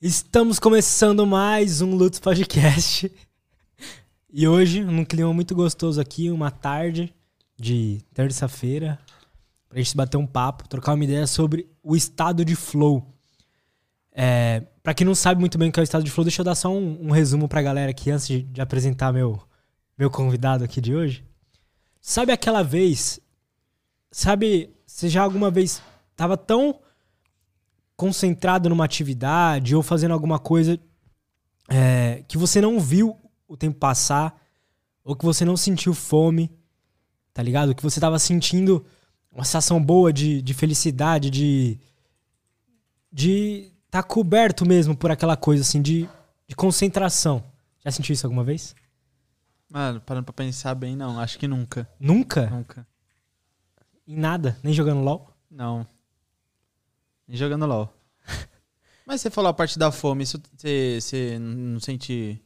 Estamos começando mais um Lutz Podcast. E hoje, num clima muito gostoso aqui, uma tarde de terça-feira, pra gente bater um papo, trocar uma ideia sobre o estado de flow. É, para quem não sabe muito bem o que é o estado de flow, deixa eu dar só um, um resumo pra galera aqui antes de, de apresentar meu, meu convidado aqui de hoje. Sabe aquela vez? Sabe, você já alguma vez tava tão concentrado numa atividade ou fazendo alguma coisa é, que você não viu o tempo passar ou que você não sentiu fome, tá ligado? Que você tava sentindo uma sensação boa de, de felicidade, de. de tá coberto mesmo por aquela coisa assim, de, de concentração. Já sentiu isso alguma vez? Mano, parando pra pensar bem, não. Acho que nunca. Nunca? Nunca. Em nada? Nem jogando LOL? Não. Nem jogando LOL. Mas você falou a parte da fome, isso você, você não sente.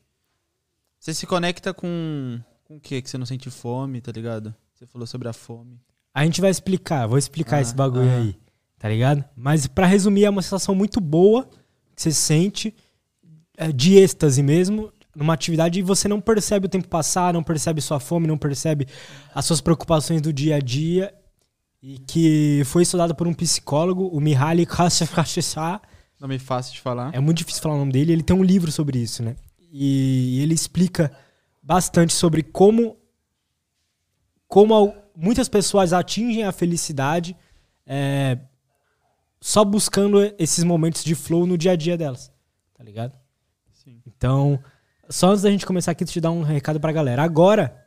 Você se conecta com. Com o que que você não sente fome, tá ligado? Você falou sobre a fome. A gente vai explicar, vou explicar Ah, esse bagulho ah. aí, tá ligado? Mas pra resumir, é uma sensação muito boa que você sente, é, de êxtase mesmo, numa atividade e você não percebe o tempo passar, não percebe sua fome, não percebe as suas preocupações do dia a dia. E que foi estudado por um psicólogo, o Mihaly Csikszentmihalyi. Nome fácil de falar. É muito difícil falar o nome dele. Ele tem um livro sobre isso, né? E ele explica bastante sobre como, como muitas pessoas atingem a felicidade é, só buscando esses momentos de flow no dia a dia delas. Tá ligado? Sim. Então, só antes da gente começar aqui, deixa eu dar um recado pra galera. Agora,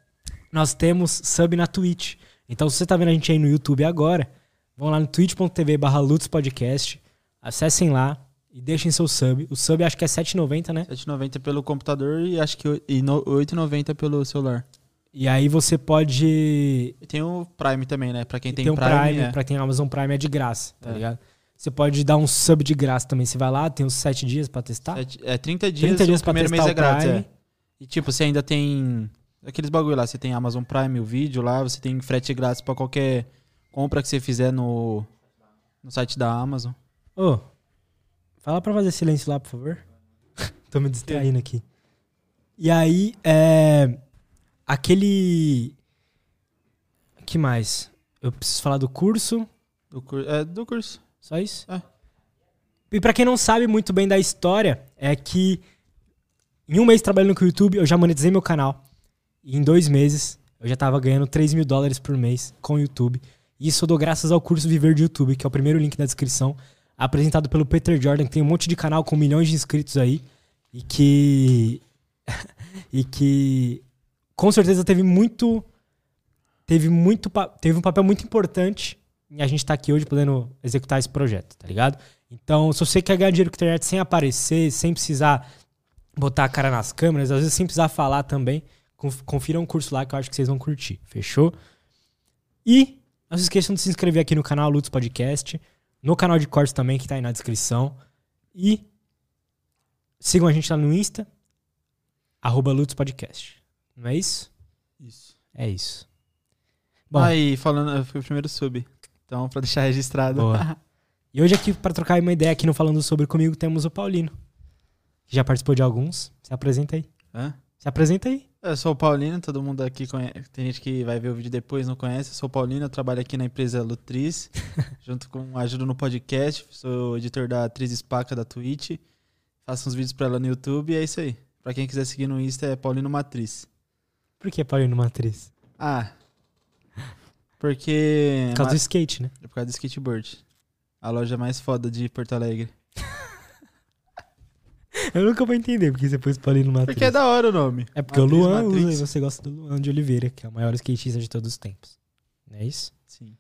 nós temos sub na Twitch. Então, se você tá vendo a gente aí no YouTube agora, vão lá no twitch.tv barra Podcast, acessem lá e deixem seu sub. O sub acho que é R$7,90, né? 7,90 pelo computador e acho que o- e no- 8,90 pelo celular. E aí você pode... E tem o Prime também, né? Pra quem tem, ter um Prime. Prime, é. pra quem tem Amazon Prime é de graça, tá É. ligado? Você pode dar um sub de graça também. Você vai lá, tem uns 7 dias pra testar. Sete- é 30 dias, 30 dias o primeiro mês é grátis. É. E tipo, você ainda tem aqueles bagulho lá, você tem Amazon Prime, o vídeo lá, você tem frete grátis pra qualquer compra que você fizer no, no site da Amazon. Ô, fala pra fazer silêncio lá, por favor. Tô me distraindo aqui. E aí, é. Aquele. que mais? Eu preciso falar do curso. Do, cur- é, do curso. Só isso? É. E pra quem não sabe muito bem da história, é que em um mês trabalhando com o YouTube, eu já monetizei meu canal. E em dois meses, eu já tava ganhando 3 mil dólares por mês com o YouTube. Isso eu dou graças ao curso Viver de YouTube, que é o primeiro link na descrição, apresentado pelo Peter Jordan, que tem um monte de canal com milhões de inscritos aí. E que. e que. Com certeza teve muito. Teve muito. Teve um papel muito importante em a gente tá aqui hoje podendo executar esse projeto, tá ligado? Então, se você quer ganhar dinheiro com a internet sem aparecer, sem precisar botar a cara nas câmeras, às vezes sem precisar falar também, conf- confira um curso lá que eu acho que vocês vão curtir, fechou? E não se esqueçam de se inscrever aqui no canal Lutz Podcast, no canal de cortes também, que tá aí na descrição. E sigam a gente lá no Insta, arroba Lutz Podcast. Não é isso? Isso. É isso. Bom, Aí, falando, eu fui o primeiro sub. Então, pra deixar registrado. E hoje aqui, para trocar uma ideia aqui no Falando Sobre comigo, temos o Paulino. Que já participou de alguns. Se apresenta aí. Hã? Se apresenta aí. Eu sou o Paulino, todo mundo aqui conhece. Tem gente que vai ver o vídeo depois não conhece. Eu sou o Paulino, eu trabalho aqui na empresa Lutriz, junto com ajudo no podcast. Sou editor da Atriz Espaca da Twitch. Faço uns vídeos pra ela no YouTube e é isso aí. Pra quem quiser seguir no Insta é Paulino Matriz. Por que Paulino Matriz? Ah. Porque. Por causa do skate, né? É por causa do skateboard. A loja mais foda de Porto Alegre. Eu nunca vou entender porque você pôs Paulino Matriz. Porque é da hora o nome. É porque o Matriz, Luan usa e você gosta do Luan de Oliveira, que é o maior skatista de todos os tempos. Não é isso? Sim.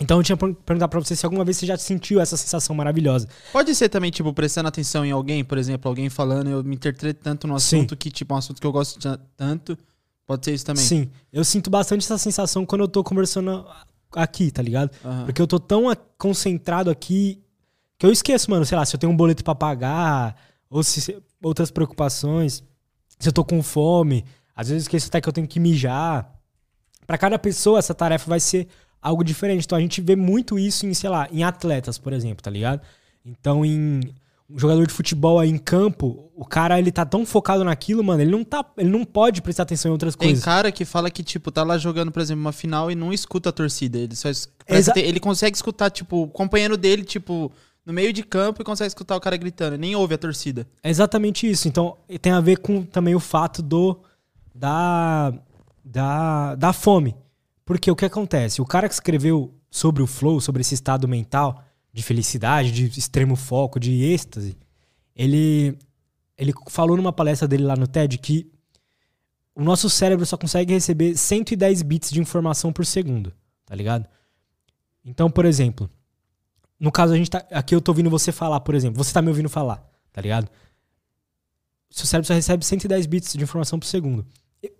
Então eu tinha per- perguntar pra você se alguma vez você já sentiu essa sensação maravilhosa. Pode ser também, tipo, prestando atenção em alguém, por exemplo, alguém falando, eu me interpreto tanto no Sim. assunto que, tipo, um assunto que eu gosto ta- tanto. Pode ser isso também. Sim, eu sinto bastante essa sensação quando eu tô conversando aqui, tá ligado? Aham. Porque eu tô tão concentrado aqui que eu esqueço, mano, sei lá, se eu tenho um boleto pra pagar, ou se outras preocupações, se eu tô com fome, às vezes eu esqueço até que eu tenho que mijar. Pra cada pessoa, essa tarefa vai ser algo diferente. Então a gente vê muito isso em, sei lá, em atletas, por exemplo, tá ligado? Então, em um jogador de futebol aí em campo, o cara ele tá tão focado naquilo, mano, ele não tá, ele não pode prestar atenção em outras Tem coisas. cara que fala que, tipo, tá lá jogando, por exemplo, uma final e não escuta a torcida. Ele só Exa- ter- ele consegue escutar, tipo, o companheiro dele, tipo, no meio de campo e consegue escutar o cara gritando. Nem ouve a torcida. É exatamente isso. Então, tem a ver com também o fato do da da, da fome. Porque o que acontece? O cara que escreveu sobre o flow, sobre esse estado mental de felicidade, de extremo foco, de êxtase, ele ele falou numa palestra dele lá no TED que o nosso cérebro só consegue receber 110 bits de informação por segundo, tá ligado? Então, por exemplo, no caso a gente tá aqui eu tô ouvindo você falar, por exemplo, você tá me ouvindo falar, tá ligado? Seu cérebro só recebe 110 bits de informação por segundo.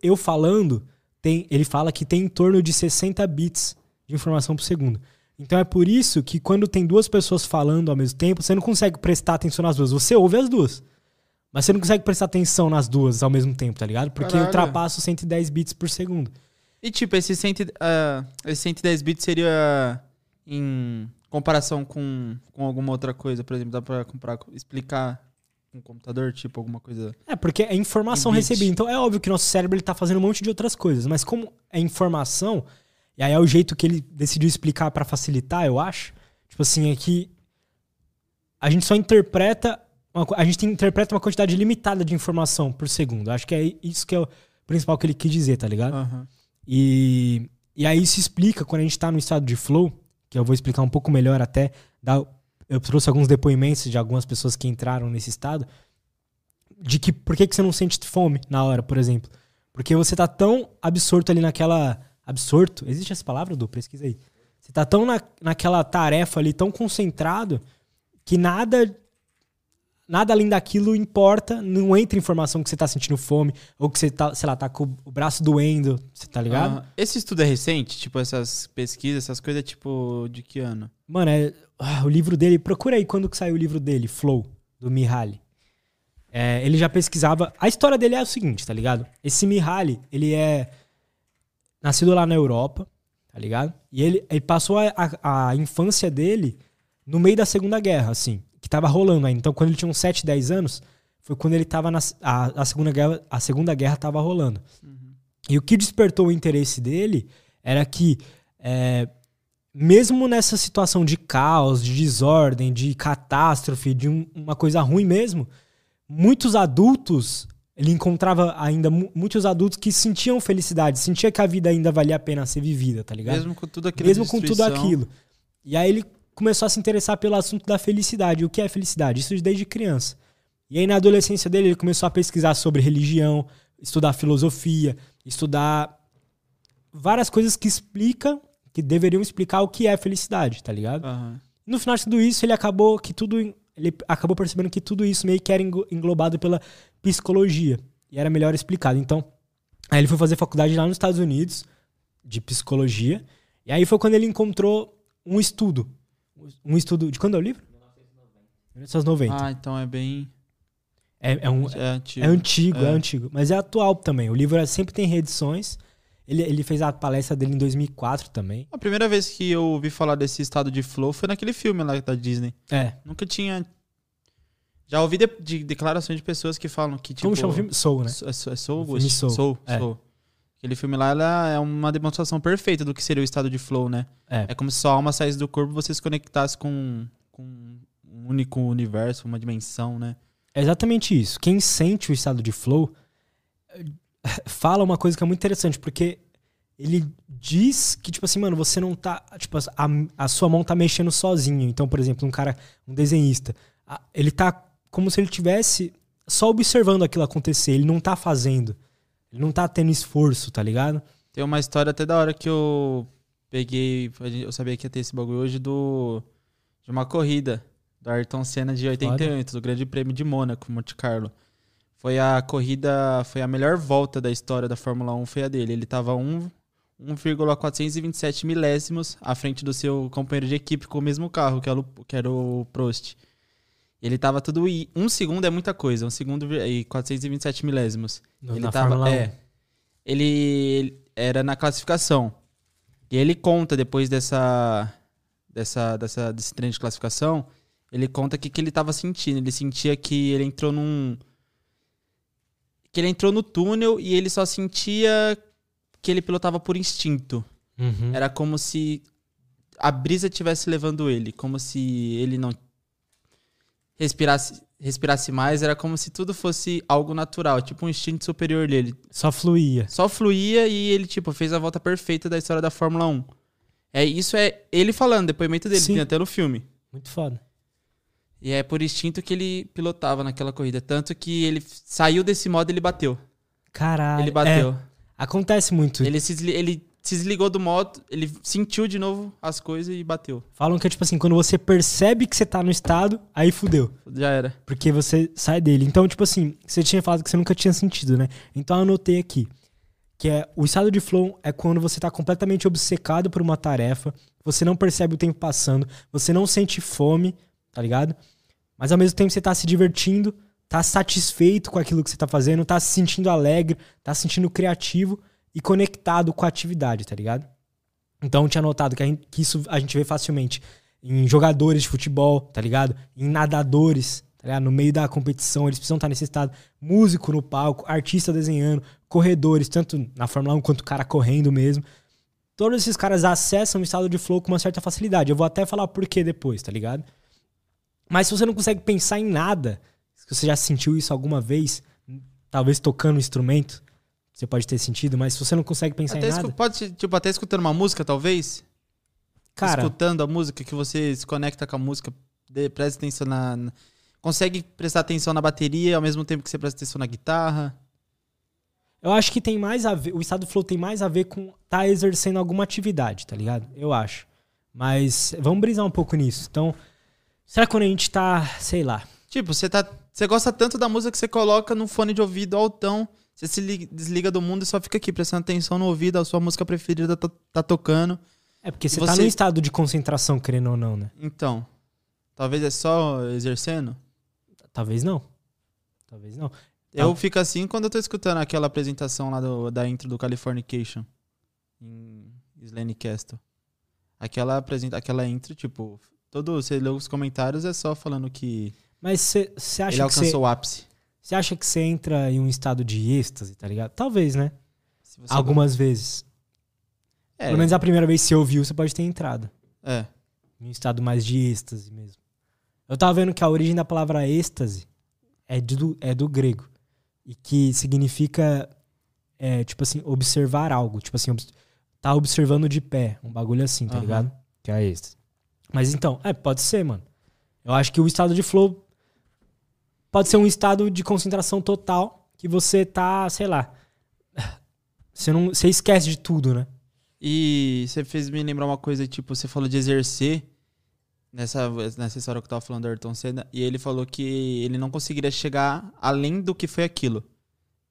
Eu falando, tem, ele fala que tem em torno de 60 bits de informação por segundo. Então é por isso que quando tem duas pessoas falando ao mesmo tempo, você não consegue prestar atenção nas duas. Você ouve as duas. Mas você não consegue prestar atenção nas duas ao mesmo tempo, tá ligado? Porque Caralho. ultrapassa os 110 bits por segundo. E, tipo, esse, cento, e- ah, esse 110 bits seria em comparação com, com alguma outra coisa? Por exemplo, dá pra comprar, explicar um computador, tipo, alguma coisa... É, porque é informação recebida. Então é óbvio que nosso cérebro ele tá fazendo um monte de outras coisas. Mas como é informação, e aí é o jeito que ele decidiu explicar pra facilitar, eu acho. Tipo assim, é que a gente só interpreta. uma a gente interpreta uma quantidade limitada de informação por segundo. Acho que é isso que é o principal que ele quis dizer, tá ligado? Aham. E, e aí isso explica quando a gente tá no estado de flow, que eu vou explicar um pouco melhor até. dar- eu trouxe alguns depoimentos de algumas pessoas que entraram nesse estado. De que por que, que você não sente fome na hora, por exemplo? Porque você tá tão absorto ali naquela. Absorto? Existe essa palavra, Du? Pesquisa aí. Você tá tão na, naquela tarefa ali, tão concentrado, que nada. Nada além daquilo importa, não entra informação que você tá sentindo fome, ou que você tá, sei lá, tá com o braço doendo, você tá ligado? Aham. Esse estudo é recente? Tipo, essas pesquisas, essas coisas, tipo, de que ano? Mano, é, ah, o livro dele, procura aí quando que saiu o livro dele, Flow, do Mihaly. É, ele já pesquisava. A história dele é o seguinte, tá ligado? Esse Mihaly, ele é nascido lá na Europa, tá ligado? E ele, ele passou a, a, a infância dele no meio da Segunda Guerra, assim, que tava rolando ainda. Então, quando ele tinha uns 7, 10 anos, foi quando ele tava na. A, a, segunda, guerra, a Segunda Guerra tava rolando. E o que despertou o interesse dele era que, é, mesmo nessa situação de caos, de desordem, de catástrofe, de um- uma coisa ruim mesmo, muitos adultos, ele encontrava ainda mu- muitos adultos que sentiam felicidade, sentia que a vida ainda valia a pena ser vivida, tá ligado? Mesmo com tudo aquilo. Mesmo com tudo aquilo. E aí ele começou a se interessar pelo assunto da felicidade. O que é felicidade? Isso desde criança. E aí na adolescência dele ele começou a pesquisar sobre religião, estudar filosofia, estudar várias coisas que explicam, que deveriam explicar o que é felicidade, tá ligado? Aham. No final de tudo isso, ele acabou que tudo ele acabou percebendo que tudo isso meio que era englo- englobado pela psicologia e era melhor explicado. Então, aí ele foi fazer faculdade lá nos Estados Unidos de psicologia. E aí foi quando ele encontrou um estudo. Um estudo de quando é o livro? 1990. Ah, então é bem. É, é um, É antigo. é antigo, é. É. antigo. Mas é atual também. O livro é- sempre tem reedições. Ele, ele fez a palestra dele em 2004 também. A primeira vez que eu ouvi falar desse estado de flow foi naquele filme lá da Disney. É. Nunca tinha. Já ouvi de, de declarações de pessoas que falam que, tipo. Como chama o filme? Soul, né? É, Soul, é Soul, filme Soul. Soul, É. Soul. Aquele filme lá ela é uma demonstração perfeita do que seria o estado de flow, né? É. É como se sua alma saísse do corpo e você se conectasse com, com um único universo, uma dimensão, né? É exatamente isso. Quem sente o estado de flow eh, fala uma coisa que é muito interessante, porque ele diz que, tipo assim, mano, você não tá. Tipo, a, a sua mão tá mexendo sozinho. Então, por exemplo, um cara, um desenhista, ele tá como se ele tivesse só observando aquilo acontecer. Ele não tá fazendo. Ele não tá tendo esforço, tá ligado? Tem uma história até da hora que eu peguei. Eu sabia que ia ter esse bagulho hoje do. De uma corrida do Ayrton Senna de 88, do Grande Prêmio de Mônaco, Monte Carlo. Foi a corrida. Foi a melhor volta da história da Fórmula 1, foi a dele. Ele tava um, 1,427 milésimos à frente do seu companheiro de equipe com o mesmo carro, que era o, que era o Prost. Ele tava tudo. Um segundo é muita coisa, um segundo e 427 milésimos. No- ele na tava. Fórmula 1. É. Ele, ele era na classificação. E ele conta depois dessa. dessa, dessa desse treino de classificação. Ele conta o que, que ele tava sentindo. Ele sentia que ele entrou num. Que ele entrou no túnel e ele só sentia que ele pilotava por instinto. Uhum. Era como se a brisa estivesse levando ele, como se ele não respirasse, respirasse mais, era como se tudo fosse algo natural, tipo um instinto superior dele. Só fluía. Só fluía e ele, tipo, fez a volta perfeita da história da Fórmula 1. É, isso é ele falando, depoimento dele, Sim. tem até no filme. Muito foda. E é por instinto que ele pilotava naquela corrida. Tanto que ele saiu desse modo e ele bateu. Caralho. ele bateu. É, acontece muito. Ele, se, ele se desligou do modo, ele sentiu de novo as coisas e bateu. Falam que é tipo assim, quando você percebe que você tá no estado, aí fudeu. Já era. Porque você sai dele. Então, tipo assim, você tinha falado que você nunca tinha sentido, né? Então eu anotei aqui. Que é o estado de flow é quando você tá completamente obcecado por uma tarefa, você não percebe o tempo passando, você não sente fome, tá ligado? Mas ao mesmo tempo você tá se divertindo, tá satisfeito com aquilo que você tá fazendo, tá se sentindo alegre, tá se sentindo criativo e conectado com a atividade, tá ligado? Então tinha notado que, gente- que isso a gente vê facilmente em jogadores de futebol, tá ligado? Em nadadores, tá ligado? No meio da competição, eles precisam estar nesse estado. Músico no palco, artista desenhando, corredores, tanto na Fórmula 1 quanto o cara correndo mesmo. Todos esses caras acessam o estado de flow com uma certa facilidade. Eu vou até falar por quê depois, tá ligado? Mas se você não consegue pensar em nada, se você já sentiu isso alguma vez, talvez tocando um instrumento, você pode ter sentido, mas se você não consegue pensar Até em nada, pode, tipo, até escutando uma música, talvez? cara, Escutando a música, que você se conecta com a música, de, presta atenção na, na- Consegue prestar atenção na bateria ao mesmo tempo que você presta atenção na guitarra. Eu acho que tem mais a ver, o estado flow tem mais a ver com tá exercendo alguma atividade, tá ligado? Eu acho. Mas vamos brisar um pouco nisso. Então, será que quando a gente tá, sei lá, Tipo, você tá. Você gosta tanto da música que você coloca no fone de ouvido altão, você se li- desliga do mundo e só fica aqui prestando atenção no ouvido, a sua música preferida tá, tá tocando. é porque você, E tá você- num estado de concentração, querendo ou não, né? Então, talvez é só exercendo. Talvez não. Talvez não. Eu Não. fico assim quando eu tô escutando aquela apresentação lá do- da intro do Californication em Slane Castle. Aquela, apresenta, aquela intro, tipo, todo, você lê os comentários é só falando que Mas você você ele acha que você alcançou o ápice. Você acha que você entra em um estado de êxtase, tá ligado? Talvez, né? Algumas vezes. É, Pelo menos a primeira vez que você ouviu, você pode ter entrado. é. Em um estado mais de êxtase mesmo. Eu tava vendo que a origem da palavra êxtase é do, é do grego. E que significa, é, tipo assim, observar algo. Tipo assim, tá observando de pé. Um bagulho assim, tá Aham. ligado? Que é êxtase. Mas então, é, pode ser, mano. Eu acho que o estado de flow pode ser um estado de concentração total que você tá, sei lá. Você, não, você esquece de tudo, né? E você fez me lembrar uma coisa, tipo, você falou de exercer nessa, nessa história que eu tava falando do Ayrton Senna, e ele falou que ele não conseguiria chegar além do que foi aquilo.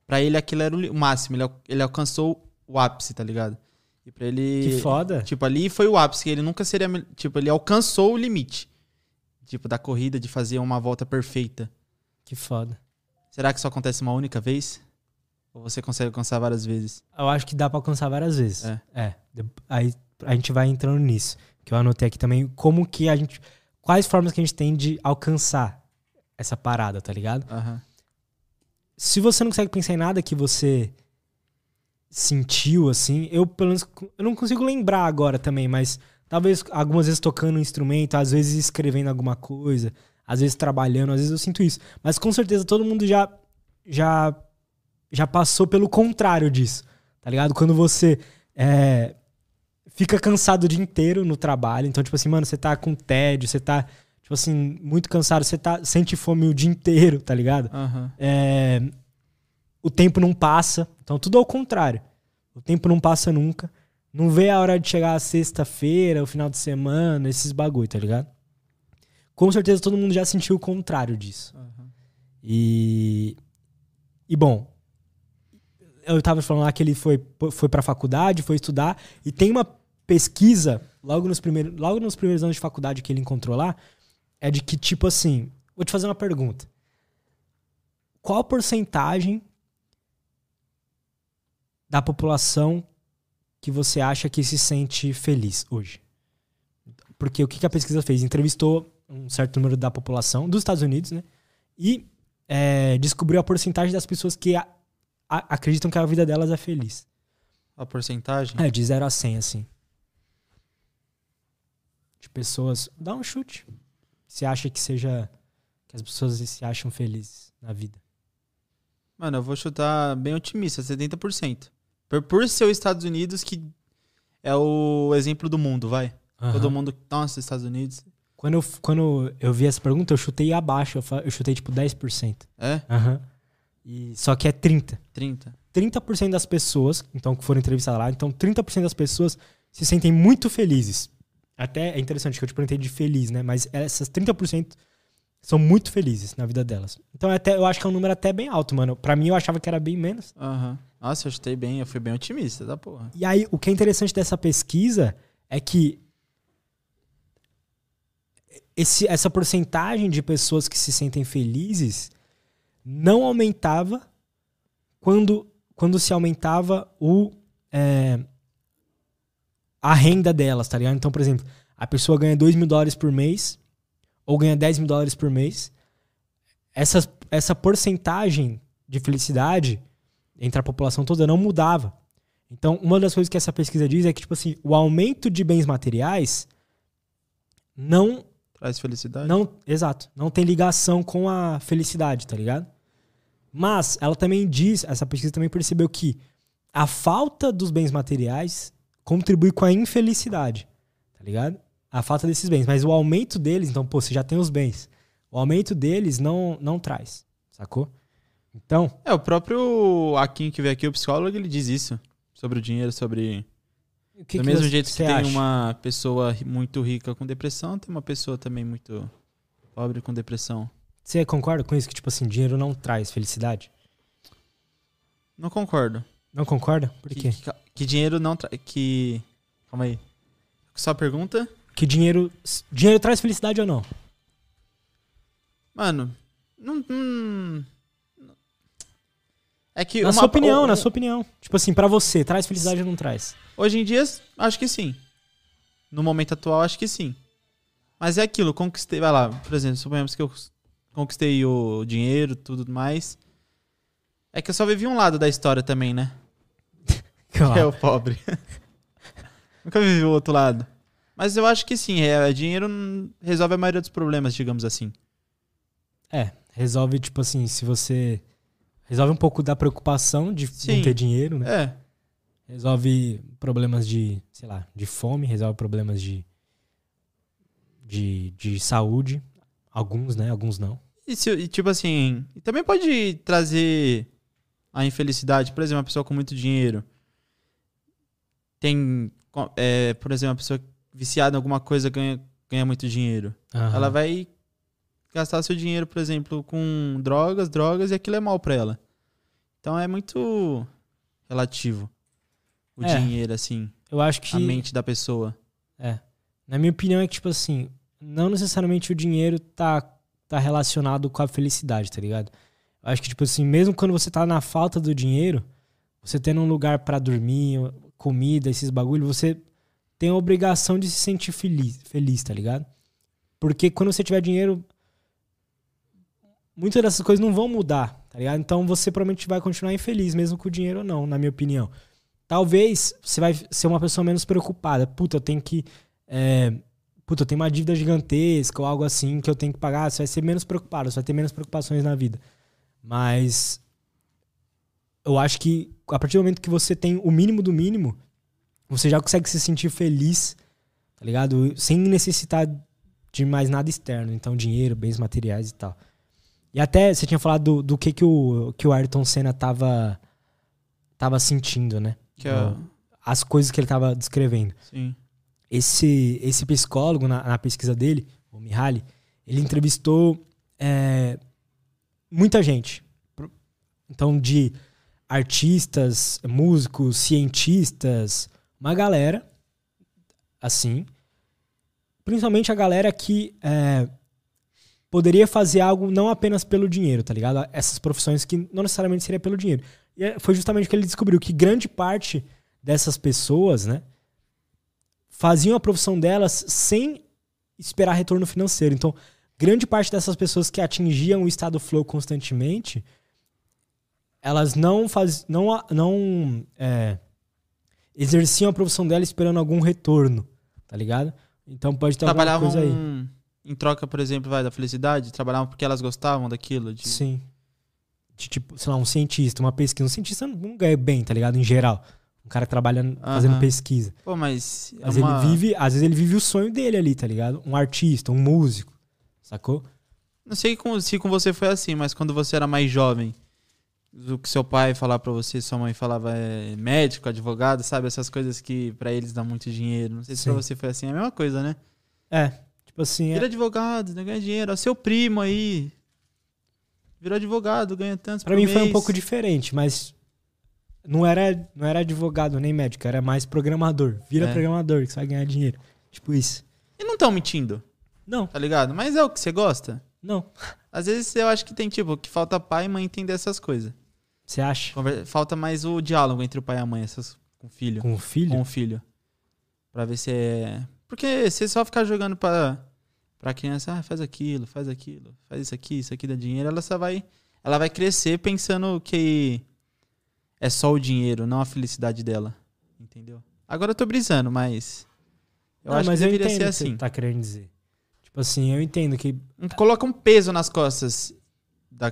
Pra ele aquilo era o máximo, ele, ele alcançou o ápice, tá ligado? E pra ele. Que foda. Tipo, ali foi o ápice, que ele nunca seria. Tipo, ele alcançou o limite. Tipo, da corrida, de fazer uma volta perfeita. Que foda. Será que isso acontece uma única vez? Ou você consegue alcançar várias vezes? Eu acho que dá pra alcançar várias vezes. É. De- Aí a gente vai entrando nisso. Que eu anotei aqui também como que a gente. Quais formas que a gente tem de alcançar essa parada, tá ligado? Aham. Se você não consegue pensar em nada que você sentiu, assim, eu pelo menos. Eu não consigo lembrar agora também, mas talvez algumas vezes tocando um instrumento, às vezes escrevendo alguma coisa, às vezes trabalhando, às vezes eu sinto isso. Mas com certeza todo mundo já. Já, já passou pelo contrário disso, tá ligado? Quando você é, fica cansado o dia inteiro no trabalho. Então, tipo assim, mano, você tá com tédio, você tá, tipo assim, muito cansado, você tá, sente fome o dia inteiro, tá ligado? Aham. É, o tempo não passa. Então, tudo ao contrário. O tempo não passa nunca. Não vê a hora de chegar a sexta-feira, o final de semana, esses bagulho, tá ligado? Com certeza todo mundo já sentiu o contrário disso. Aham. E. E bom. Eu tava falando lá que ele foi, foi pra faculdade, foi estudar, e tem uma pesquisa, logo nos, primeiros, logo nos primeiros anos de faculdade que ele encontrou lá, é de que, tipo assim. Vou te fazer uma pergunta. Qual porcentagem da população que você acha que se sente feliz hoje? Porque o que a pesquisa fez? Entrevistou um certo número da população dos Estados Unidos, né? E é, descobriu a porcentagem das pessoas que a, a, acreditam que a vida delas é feliz. A porcentagem? É, de 0 a 100, assim. De pessoas. Dá um chute. Você acha que seja. Que as pessoas se acham felizes na vida. Mano, eu vou chutar bem otimista, 70%. Por, por ser os Estados Unidos que é o exemplo do mundo, vai. Aham. Todo mundo. Nossa, Estados Unidos. Quando eu, quando eu vi essa pergunta, eu chutei abaixo. Eu, chutei tipo 10%. É? Aham. E, só que é 30%. 30. 30% das pessoas, então, que foram entrevistadas lá, então 30% das pessoas se sentem muito felizes. Até é interessante que eu te perguntei de feliz, né? Mas essas 30% são muito felizes na vida delas. Então, é até, eu acho que é um número até bem alto, mano. Pra mim, eu achava que era bem menos. Aham. Nossa, eu chutei bem, eu fui bem otimista, da porra. E aí, o que é interessante dessa pesquisa é que esse, essa porcentagem de pessoas que se sentem felizes não aumentava quando, quando se aumentava o, é, a renda delas, tá ligado? Então, por exemplo, a pessoa ganha 2 mil dólares por mês ou ganha 10 mil dólares por mês. Essa, essa porcentagem de felicidade entre a população toda não mudava. Então, uma das coisas que essa pesquisa diz é que, tipo assim, o aumento de bens materiais não Traz felicidade? não, exato. Não tem ligação com a felicidade, tá ligado? Mas ela também diz, essa pesquisa também percebeu que a falta dos bens materiais contribui com a infelicidade, tá ligado? A falta desses bens. Mas o aumento deles, então, pô, você já tem os bens. O aumento deles não, não traz, sacou? Então, É, o próprio Akin que veio aqui, o psicólogo, ele diz isso. Sobre o dinheiro, sobre. Que Do que mesmo você- jeito que tem acha? uma pessoa muito rica com depressão, tem uma pessoa também muito pobre com depressão. Você concorda com isso? Que, tipo assim, dinheiro não traz felicidade? Não concordo. Não concorda? Por que, quê? Que, que dinheiro não traz. Que. Calma aí. Só pergunta? Que dinheiro. Dinheiro traz felicidade ou não? Mano, não. não- É que. Na uma- sua opinião, o- na sua opinião. Tipo assim, pra você, traz felicidade ou não traz? Hoje em dia, acho que sim. No momento atual, acho que sim. Mas é aquilo, conquistei. Vai lá, por exemplo, suponhamos que eu conquistei o dinheiro tudo mais. É que eu só vivi um lado da história também, né? Que é o pobre. Nunca vivi o outro lado. Mas eu acho que sim, é, dinheiro não resolve a maioria dos problemas, digamos assim. É, resolve, tipo assim, se você. Resolve um pouco da preocupação de Sim. não ter dinheiro, né? É, Resolve problemas de, sei lá, de fome, resolve problemas de. de, de saúde. Alguns, né? Alguns não. E, se- e, tipo assim, também pode trazer a infelicidade. Por exemplo, uma pessoa com muito dinheiro tem, é, por exemplo, uma pessoa viciada em alguma coisa ganha, ganha muito dinheiro. Aham. Ela vai gastar seu dinheiro, por exemplo, com drogas, drogas, e aquilo é mal pra ela. Então é muito relativo o É. dinheiro, assim, Eu acho que. a mente da pessoa. É. Na minha opinião é que, tipo assim, não necessariamente o dinheiro tá, tá relacionado com a felicidade, tá ligado? Eu acho que, tipo assim, mesmo quando você tá na falta do dinheiro, você tendo um lugar pra dormir, comida, esses bagulho, você tem a obrigação de se sentir feliz, feliz, tá ligado? Porque quando você tiver dinheiro, muitas dessas coisas não vão mudar, tá ligado? Então você provavelmente vai continuar infeliz, mesmo com o dinheiro ou não, na minha opinião. Talvez você vai ser uma pessoa menos preocupada. Puta, eu tenho que. É, puta, eu tenho uma dívida gigantesca ou algo assim que eu tenho que pagar. Você vai ser menos preocupado, você vai ter menos preocupações na vida. Mas. Eu acho que a partir do momento que você tem o mínimo do mínimo, você já consegue se sentir feliz, tá ligado? Sem necessitar de mais nada externo. Então, dinheiro, bens materiais e tal. E até você tinha falado do, do que, que, o, que o Ayrton Senna tava, tava sentindo, né? Que é, As coisas que ele tava descrevendo. sim. Esse, esse psicólogo, na, na pesquisa dele, o Mihaly, ele entrevistou é, muita gente. Então, de artistas, músicos, cientistas, uma galera, assim. Principalmente a galera que é, poderia fazer algo não apenas pelo dinheiro, tá ligado? Essas profissões que não necessariamente seria pelo dinheiro. E é- foi justamente que ele descobriu, que grande parte dessas pessoas, né, faziam a profissão delas sem esperar retorno financeiro. Então, grande parte dessas pessoas que atingiam o estado flow constantemente, elas não faz, não, não é, exerciam a profissão dela esperando algum retorno, tá ligado? Então pode ter alguma coisa aí. Em troca, por exemplo, vai da felicidade, trabalhavam porque elas gostavam daquilo. De... Sim. De, tipo, sei lá, um cientista, uma pesquisa. Um cientista não ganha bem, tá ligado? Em geral. Um cara que trabalha fazendo pesquisa. Pô, mas. É mas uma... ele vive, às vezes ele vive o sonho dele ali, tá ligado? Um artista, um músico. Sacou? Não sei se com você foi assim, mas quando você era mais jovem, o que seu pai falava para você, sua mãe falava é médico, advogado, sabe? Essas coisas que para eles dão muito dinheiro. Não sei se Sim. pra você foi assim, é a mesma coisa, né? É, tipo assim. Vira é... advogado, né? ganha dinheiro. O seu primo aí. Virou advogado, ganha tantos Pra mim mês. foi um pouco diferente, mas não era, não era advogado nem médico, era mais programador. Vira é. programador que você vai ganhar dinheiro. Tipo isso. E não estão mentindo. Não. Tá ligado? Mas é o que você gosta? Não. Às vezes eu acho que tem, tipo, que falta pai e mãe entender essas coisas. Você acha? Falta mais o diálogo entre o pai e a mãe, essas, com o filho. Com o filho? Com o filho. Pra ver se é. Porque você só ficar jogando pra, pra criança, ah, faz aquilo, faz aquilo, faz isso aqui, isso aqui dá dinheiro, ela só vai. Ela vai crescer pensando que é só o dinheiro, não a felicidade dela. Entendeu? Agora eu tô brisando, mas. Eu não, acho mas que deveria ser assim. Que você tá querendo dizer. Tipo assim, eu entendo que. Coloca um peso nas costas da,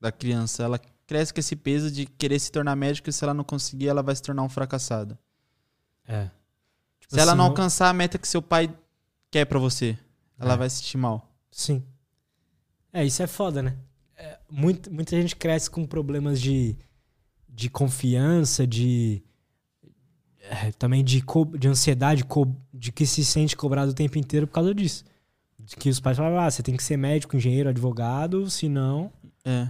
da criança. Ela cresce com esse peso de querer se tornar médico e se ela não conseguir, ela vai se tornar um fracassado. É. Tipo se assim, ela não alcançar a meta que seu pai quer para você, ela é. vai se sentir mal. Sim. É, isso é foda, né? É, muito, muita gente cresce com problemas de de confiança, de é, também de, de ansiedade, de que se sente cobrado o tempo inteiro por causa disso. De que os pais falam, ah, você tem que ser médico, engenheiro, advogado, senão. É.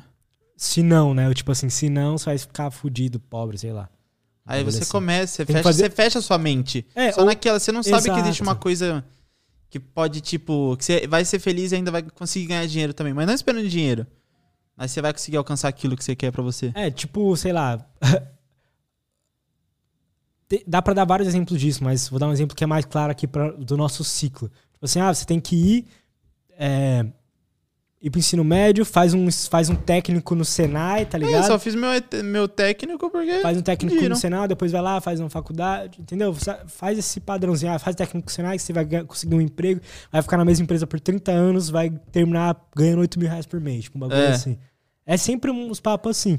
Se não, né? Tipo assim, se não, você vai ficar fudido, pobre, sei lá. Aí você começa, você fecha, fazer... você fecha a sua mente. É, Só ou... naquela, você não sabe Exato. que existe uma coisa que pode, tipo, que você vai ser feliz e ainda vai conseguir ganhar dinheiro também. Mas não esperando dinheiro. Mas você vai conseguir alcançar aquilo que você quer para você. É, tipo, sei lá. Dá para dar vários exemplos disso, mas vou dar um exemplo que é mais claro aqui pra, do nosso ciclo. Tipo assim, ah, você tem que ir. É, ir pro ensino médio, faz um, faz um técnico no Senai, tá ligado? É, eu só fiz meu, meu técnico porque. Faz um técnico pediram. no Senai, depois vai lá, faz uma faculdade, entendeu? Faz esse padrãozinho, ah, faz técnico no Senai, que você vai conseguir um emprego, vai ficar na mesma empresa por 30 anos, vai terminar ganhando 8 mil reais por mês, tipo, um bagulho é. assim. É sempre uns papos assim.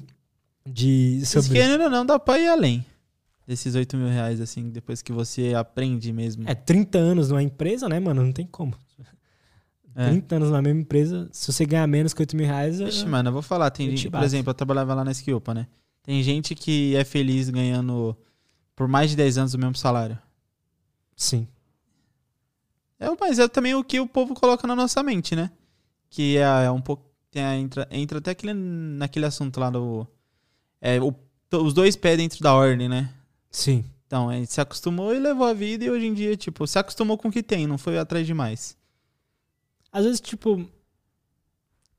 De. Sobre... Ainda não dá pra ir além desses 8 mil reais, assim, depois que você aprende mesmo. É, 30 anos numa empresa, né, mano? Não tem como. É. 30 anos na mesma empresa, se você ganhar menos que 8 mil reais. Ixi, eu, mano, eu vou falar. Tem gente, por exemplo, eu trabalhava lá na Skilpa, né? Tem gente que é feliz ganhando por mais de 10 anos o mesmo salário. Sim. É, mas é também o que o povo coloca na nossa mente, né? Que é, é um pouco. Tem a, entra, entra até aquele, naquele assunto lá do. É, o, os dois pés dentro da ordem, né? Sim. Então, a gente se acostumou e levou a vida, e hoje em dia, tipo, se acostumou com o que tem, não foi atrás de mais. Às vezes, tipo,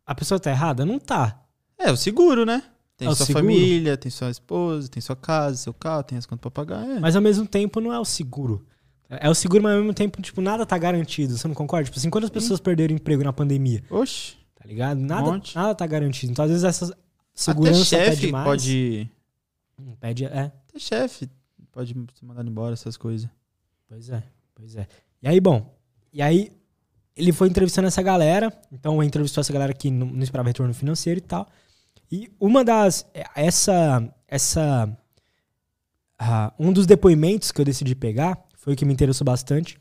a pessoa tá errada? Não tá. É, o seguro, né? Tem é sua família, tem sua esposa, tem sua casa, seu carro, tem as contas pra pagar. É. Mas ao mesmo tempo não é o seguro. É o seguro, mas ao mesmo tempo, tipo, nada tá garantido. Você não concorda? Tipo assim, quantas pessoas perderam emprego na pandemia? Oxi. Tá ligado? Nada, um nada tá garantido. Então, às vezes, essa segurança Até chefe demais. pode... Hum, pede, é. Até chefe pode ser mandado embora, essas coisas. Pois é, pois é. E aí, bom, e aí ele foi entrevistando essa galera, então entrevistou essa galera que não, não esperava retorno financeiro e tal. E uma das. Essa. Essa. Uh, um dos depoimentos que eu decidi pegar, foi o que me interessou bastante,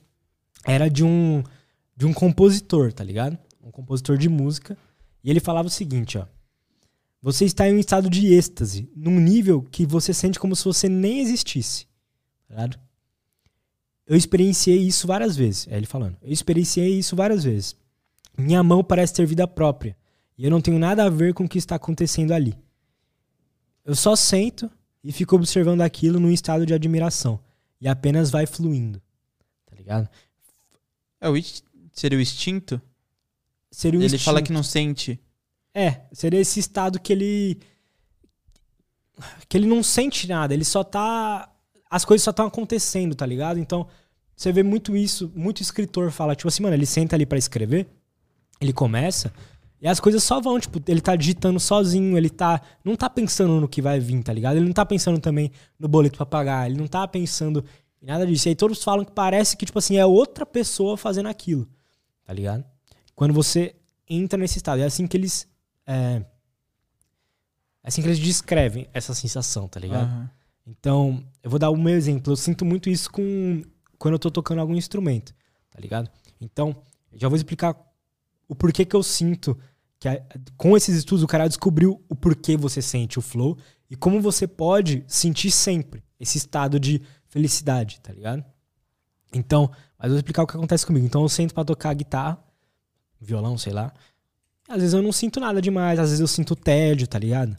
era de um. De um compositor, tá ligado? Um compositor de música. E ele falava o seguinte, ó. Você está em um estado de êxtase, num nível que você sente como se você nem existisse. Tá ligado? Eu experienciei isso várias vezes. É ele falando. Eu experienciei isso várias vezes. Minha mão parece ter vida própria. E eu não tenho nada a ver com o que está acontecendo ali. Eu só sento e fico observando aquilo num estado de admiração. E apenas vai fluindo. Tá ligado? É, o seria o instinto? Seria o ele instinto. fala que não sente. É, seria esse estado que ele. que ele não sente nada, ele só tá as coisas só estão acontecendo, tá ligado? Então, você vê muito isso, muito escritor fala, tipo assim, mano, ele senta ali para escrever, ele começa, e as coisas só vão, tipo, ele tá digitando sozinho, ele tá. Não tá pensando no que vai vir, tá ligado? Ele não tá pensando também no boleto pra pagar, ele não tá pensando em nada disso. E aí todos falam que parece que, tipo assim, é outra pessoa fazendo aquilo, tá ligado? Quando você entra nesse estado. É assim que eles. É, é assim que eles descrevem essa sensação, tá ligado? Uhum. Então, eu vou dar o meu exemplo. Eu sinto muito isso com quando eu tô tocando algum instrumento, tá ligado? Então, já vou explicar o porquê que eu sinto que a, com esses estudos o cara descobriu o porquê você sente o flow e como você pode sentir sempre esse estado de felicidade, tá ligado? Então, mas eu vou explicar o que acontece comigo. Então eu sento para tocar guitarra, violão, sei lá. Às vezes eu não sinto nada demais, às vezes eu sinto tédio, tá ligado?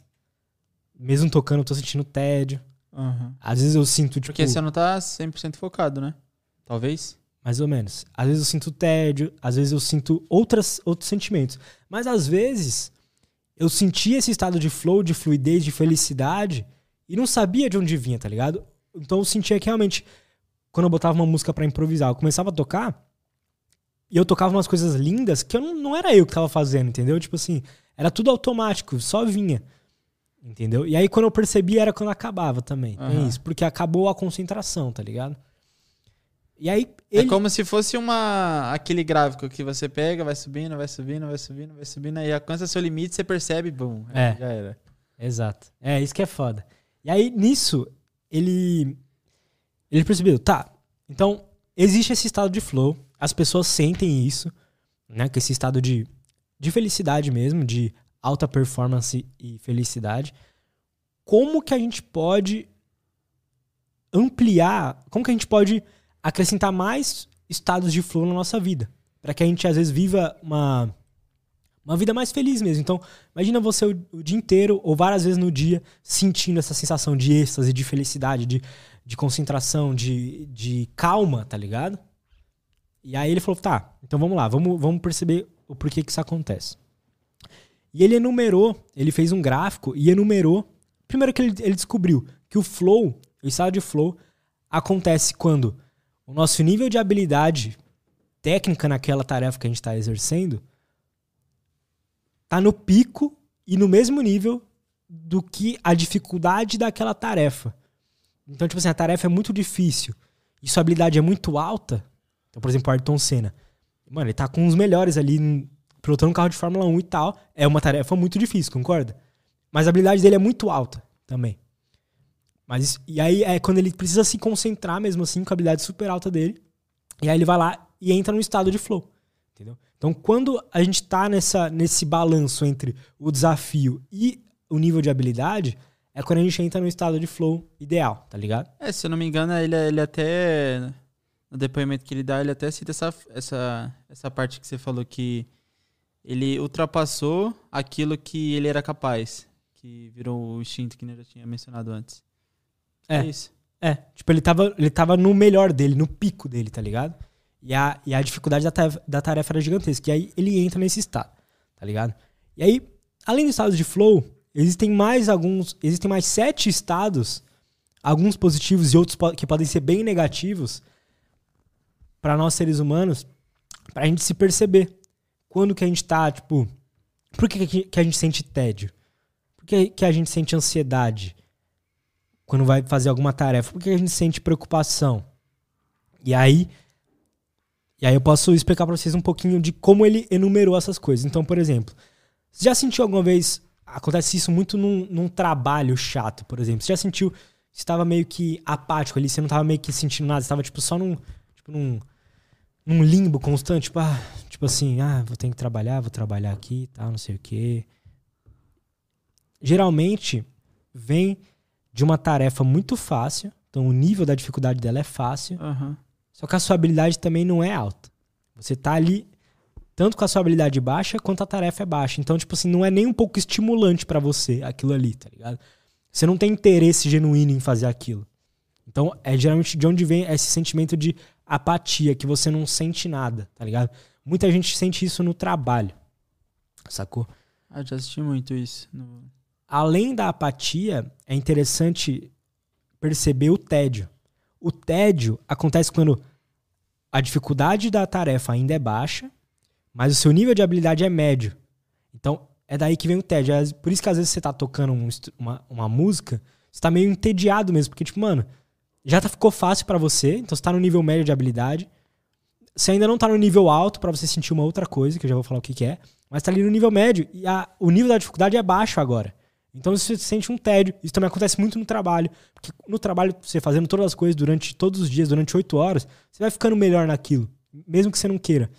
Mesmo tocando, eu tô sentindo tédio. Uhum. Às vezes eu sinto, tipo... Porque você não tá 100% focado, né? Talvez? Mais ou menos. Às vezes eu sinto tédio, às vezes eu sinto outras, outros sentimentos. Mas às vezes eu sentia esse estado de flow, de fluidez, de felicidade e não sabia de onde vinha, tá ligado? Então eu sentia que realmente, quando eu botava uma música para improvisar, eu começava a tocar e eu tocava umas coisas lindas que eu não, não era eu que tava fazendo, entendeu? Tipo assim, era tudo automático, só vinha. Entendeu? E aí quando eu percebi era quando acabava também. Uhum. É isso, porque acabou a concentração, tá ligado? E aí é ele... É como se fosse uma aquele gráfico que você pega, vai subindo, vai subindo, vai subindo, vai subindo, aí alcança seu limite, você percebe, bum, é, já era. Exato. É, isso que é foda. E aí nisso, ele ele percebeu, tá. Então, existe esse estado de flow, as pessoas sentem isso, né, que esse estado de de felicidade mesmo, de alta performance e felicidade. Como que a gente pode ampliar, como que a gente pode acrescentar mais estados de flow na nossa vida. para que a gente, às vezes, viva uma, uma vida mais feliz mesmo. Então, imagina você o, o, dia inteiro, ou várias vezes no dia, sentindo essa sensação de êxtase, de felicidade, de, de concentração, de, de calma, tá ligado? E aí ele falou: tá, então vamos lá, vamos, vamos perceber o porquê que isso acontece. E ele enumerou, ele fez um gráfico e enumerou. Primeiro que ele, ele descobriu que o flow, o estado de flow, acontece quando o nosso nível de habilidade técnica naquela tarefa que a gente está exercendo está no pico e no mesmo nível do que a dificuldade daquela tarefa. Então, tipo assim, a tarefa é muito difícil e sua habilidade é muito alta. Então, por exemplo, o Ayrton Senna. Mano, ele tá com os melhores ali pilotando um carro de Fórmula 1 e tal. É uma tarefa muito difícil, concorda? Mas a habilidade dele é muito alta também. Mas e aí é quando ele precisa se concentrar mesmo assim com a habilidade super alta dele. E aí ele vai lá e entra no estado de flow. Entendeu? Então, quando a gente tá nessa, nesse balanço entre o desafio e o nível de habilidade, é quando a gente entra no estado de flow ideal, tá ligado? É, se eu não me engano, ele, ele até. No depoimento que ele dá, ele até cita essa, essa, essa parte que você falou que ele ultrapassou aquilo que ele era capaz. Que virou o instinto que eu já tinha mencionado antes. É. é isso. É, tipo, ele tava, ele tava no melhor dele, no pico dele, tá ligado? E a, e a dificuldade da tarefa, da tarefa era gigantesca. E aí ele entra nesse estado, tá ligado? E aí, além do estado de flow, existem mais alguns. Existem mais sete estados, alguns positivos e outros que podem ser bem negativos para nós seres humanos, pra gente se perceber. Quando que a gente tá, tipo. Por que, que a gente sente tédio? Por que, que a gente sente ansiedade? quando vai fazer alguma tarefa? Por que a gente sente preocupação? E aí, e aí eu posso explicar para vocês um pouquinho de como ele enumerou essas coisas. Então, por exemplo, você já sentiu alguma vez, acontece isso muito num, num trabalho chato, por exemplo. Você já sentiu, você estava meio que apático ali, você não estava meio que sentindo nada, você estava tipo só num, tipo, num, num limbo constante, tipo, ah, tipo assim, ah, vou ter que trabalhar, vou trabalhar aqui, tal, tá, não sei o quê. Geralmente vem de uma tarefa muito fácil. Então o nível da dificuldade dela é fácil. Uhum. Só que a sua habilidade também não é alta. Você tá ali tanto com a sua habilidade baixa quanto a tarefa é baixa. Então, tipo assim, não é nem um pouco estimulante para você aquilo ali, tá ligado? Você não tem interesse genuíno em fazer aquilo. Então, é geralmente de onde vem esse sentimento de apatia, que você não sente nada, tá ligado? Muita gente sente isso no trabalho. Sacou? Ah, já assisti muito isso. No além da apatia, é interessante perceber o tédio. O tédio acontece quando a dificuldade da tarefa ainda é baixa, mas o seu nível de habilidade é médio. Então, é daí que vem o tédio. É por isso que às vezes você tá tocando um, uma, uma música, você tá meio entediado mesmo, porque, tipo, mano, já tá, ficou fácil para você, então você tá no nível médio de habilidade. Você ainda não tá no nível alto para você sentir uma outra coisa, que eu já vou falar o que, que é, mas tá ali no nível médio e a, o nível da dificuldade é baixo agora. Então você sente um tédio. Isso também acontece muito no trabalho. Porque no trabalho, você fazendo todas as coisas durante todos os dias, durante oito horas, você vai ficando melhor naquilo. Mesmo que você não queira.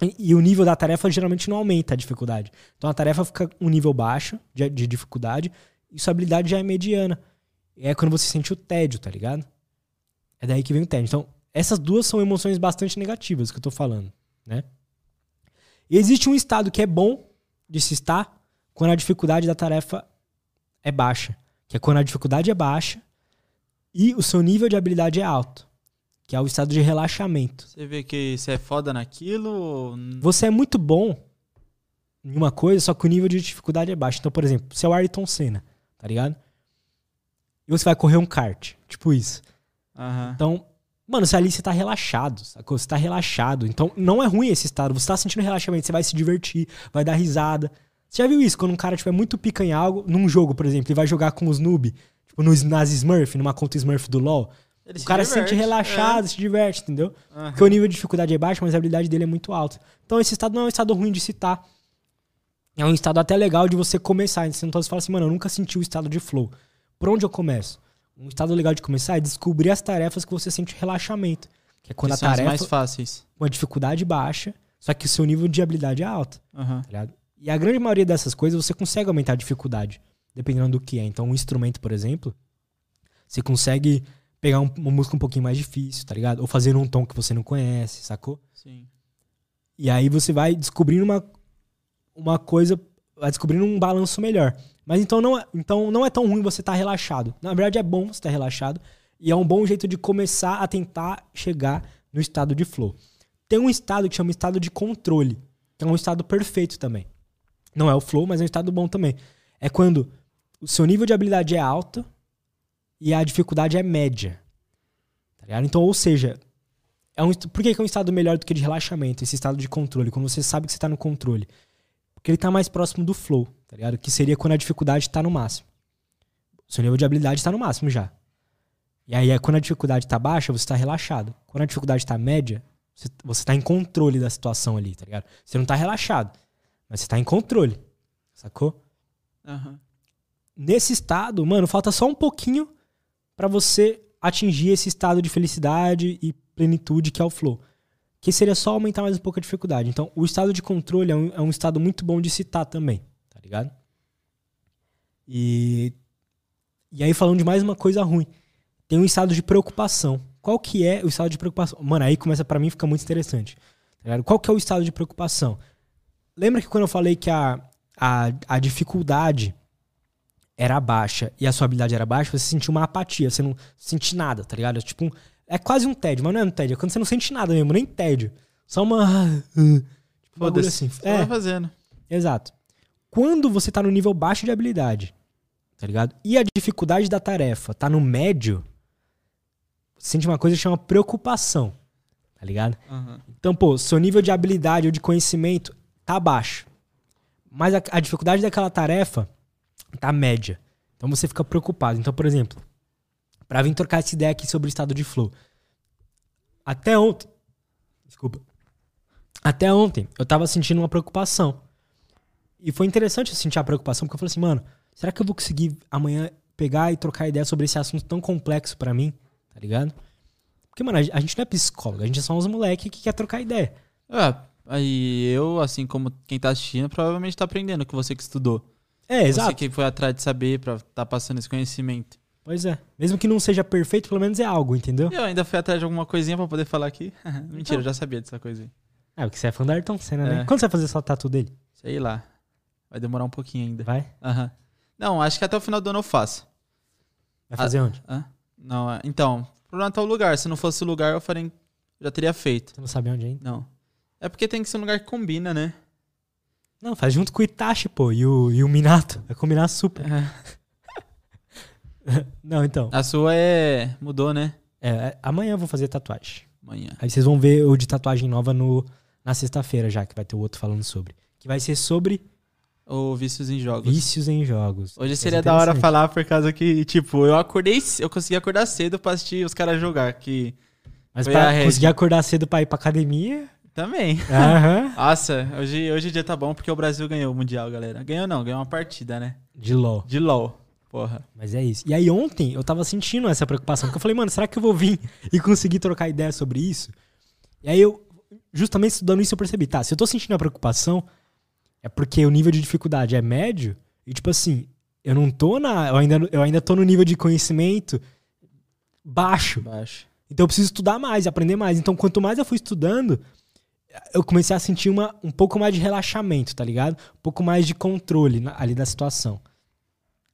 E, e, o nível da tarefa geralmente não aumenta a dificuldade. Então a tarefa fica um nível baixo de, de dificuldade e sua habilidade já é mediana. É quando você sente o tédio, tá ligado? É daí que vem o tédio. Então, essas duas são emoções bastante negativas que eu tô falando, né? E existe um estado que é bom de se estar quando a dificuldade da tarefa é baixa, que é quando a dificuldade é baixa e o seu nível de habilidade é alto, que é o estado de relaxamento. Você vê que você é foda naquilo? Você é muito bom em uma coisa, só que o nível de dificuldade é baixo. Então, por exemplo, você é o Ayrton Senna, tá ligado? E você vai correr um kart, tipo isso. Uhum. Então, mano, você ali você tá relaxado, sacou? Você tá relaxado. Então, não é ruim esse estado. Você tá sentindo relaxamento, você vai se divertir, vai dar risada. Você já viu isso? Quando um cara tiver muito pica em algo, num jogo, por exemplo, e vai jogar com os noob, tipo nos, nas Smurf, numa conta Smurf do LoL, Ele o cara se, diverte, se sente relaxado, é. se diverte, entendeu? Uhum. Porque o nível de dificuldade é baixo, mas a habilidade dele é muito alta. Então esse estado não é um estado ruim de citar. É um estado até legal de você começar. Você não fala assim, mano, eu nunca senti o estado de flow. Por onde eu começo? Um estado legal de começar é descobrir as tarefas que você sente relaxamento. Que é quando que a tarefa. mais fáceis. Com a dificuldade baixa, só que o seu nível de habilidade é alto. Uhum. Tá e a grande maioria dessas coisas você consegue aumentar a dificuldade, dependendo do que é. Então, um instrumento, por exemplo, você consegue pegar um, uma música um pouquinho mais difícil, tá ligado? Ou fazer um tom que você não conhece, sacou? Sim. E aí você vai descobrindo uma, uma coisa, vai descobrindo um balanço melhor. Mas então não, é, então não é tão ruim você estar tá relaxado. Na verdade é bom você estar tá relaxado e é um bom jeito de começar a tentar chegar no estado de flow. Tem um estado que chama estado de controle, que é um estado perfeito também. Não é o flow, mas é um estado bom também. É quando o seu nível de habilidade é alto e a dificuldade é média. Tá então, ou seja, é um, por que é um estado melhor do que de relaxamento, esse estado de controle, quando você sabe que você está no controle? Porque ele está mais próximo do flow, tá ligado? Que seria quando a dificuldade está no máximo. Seu nível de habilidade está no máximo já. E aí, é quando a dificuldade está baixa, você está relaxado. Quando a dificuldade está média, você está em controle da situação ali, tá ligado? Você não está relaxado. Mas você tá em controle. Sacou? Uhum. Nesse estado, mano, falta só um pouquinho para você atingir esse estado de felicidade e plenitude que é o flow. Que seria só aumentar mais um pouco a dificuldade. Então, o estado de controle é um, é um estado muito bom de citar também, tá ligado? E, e aí, falando de mais uma coisa ruim, tem um estado de preocupação. Qual que é o estado de preocupação? Mano, aí começa para mim fica muito interessante. Tá Qual que é o estado de preocupação? Lembra que quando eu falei que a, a, a dificuldade era baixa e a sua habilidade era baixa, você sentia uma apatia, você não sentia nada, tá ligado? É tipo um, é quase um tédio, mas não é um tédio, é quando você não sente nada mesmo, nem tédio. Só uma. Tipo, um assim. É. Fazendo. Exato. Quando você tá no nível baixo de habilidade, tá ligado? E a dificuldade da tarefa tá no médio, você sente uma coisa que chama preocupação, tá ligado? Uhum. Então, pô, seu nível de habilidade ou de conhecimento tá baixo. Mas a, a dificuldade daquela tarefa tá média. Então você fica preocupado. Então, por exemplo, para vir trocar essa ideia aqui sobre o estado de flow. Até ontem. Desculpa. Até ontem eu tava sentindo uma preocupação. E foi interessante eu sentir a preocupação, porque eu falei assim, mano, será que eu vou conseguir amanhã pegar e trocar ideia sobre esse assunto tão complexo para mim? Tá ligado? Porque, mano, a gente não é psicólogo, a gente é só uns moleque que quer trocar ideia. É, Aí eu, assim como quem tá assistindo, provavelmente tá aprendendo com você que estudou. É, exato. Você que foi atrás de saber pra tá passando esse conhecimento. Pois é. Mesmo que não seja perfeito, pelo menos é algo, entendeu? Eu ainda fui atrás de alguma coisinha pra poder falar aqui. Mentira, então... eu já sabia dessa coisa aí. É, porque você é fã da Ayrton Senna, né? é. né? Quando você vai fazer essa tatu dele? Sei lá. Vai demorar um pouquinho ainda. Vai? Aham. Uhum. Não, acho que até o final do ano eu faço. Vai fazer ah, onde? Ah? Não, é, então, o problema tá o lugar. Se não fosse o lugar, eu faria, já teria feito. Você não sabe onde ainda? Não. É porque tem que ser um lugar que combina, né? Não, faz junto com o Itachi, pô, e o, e o Minato. Vai combinar super. É. Não, então. A sua é. mudou, né? É, é, amanhã eu vou fazer tatuagem. Amanhã. Aí vocês vão ver o de tatuagem nova no, na sexta-feira já, que vai ter o outro falando sobre. Que vai ser sobre Ou vícios em jogos. vícios em jogos. Hoje seria ser da hora falar por causa que, tipo, eu acordei, eu consegui acordar cedo pra assistir os caras jogar, que Mas pra conseguir acordar cedo pra ir pra academia. também. Aham. Nossa, hoje, hoje o dia tá bom porque o Brasil ganhou o Mundial, galera. Ganhou não, ganhou uma partida, né? De LOL. De LOL. Porra. Mas é isso. E aí ontem eu tava sentindo essa preocupação. Porque eu falei, mano, será que eu vou vir e conseguir trocar ideia sobre isso? E aí eu, justamente estudando isso, eu percebi, tá, se eu tô sentindo a preocupação, é porque o nível de dificuldade é médio. E tipo assim, eu não tô na. Eu ainda, eu ainda tô no nível de conhecimento baixo. Baixo. Então eu preciso estudar mais, aprender mais. Então quanto mais eu fui estudando, eu comecei a sentir uma, um pouco mais de relaxamento, tá ligado? Um pouco mais de controle na- ali da situação.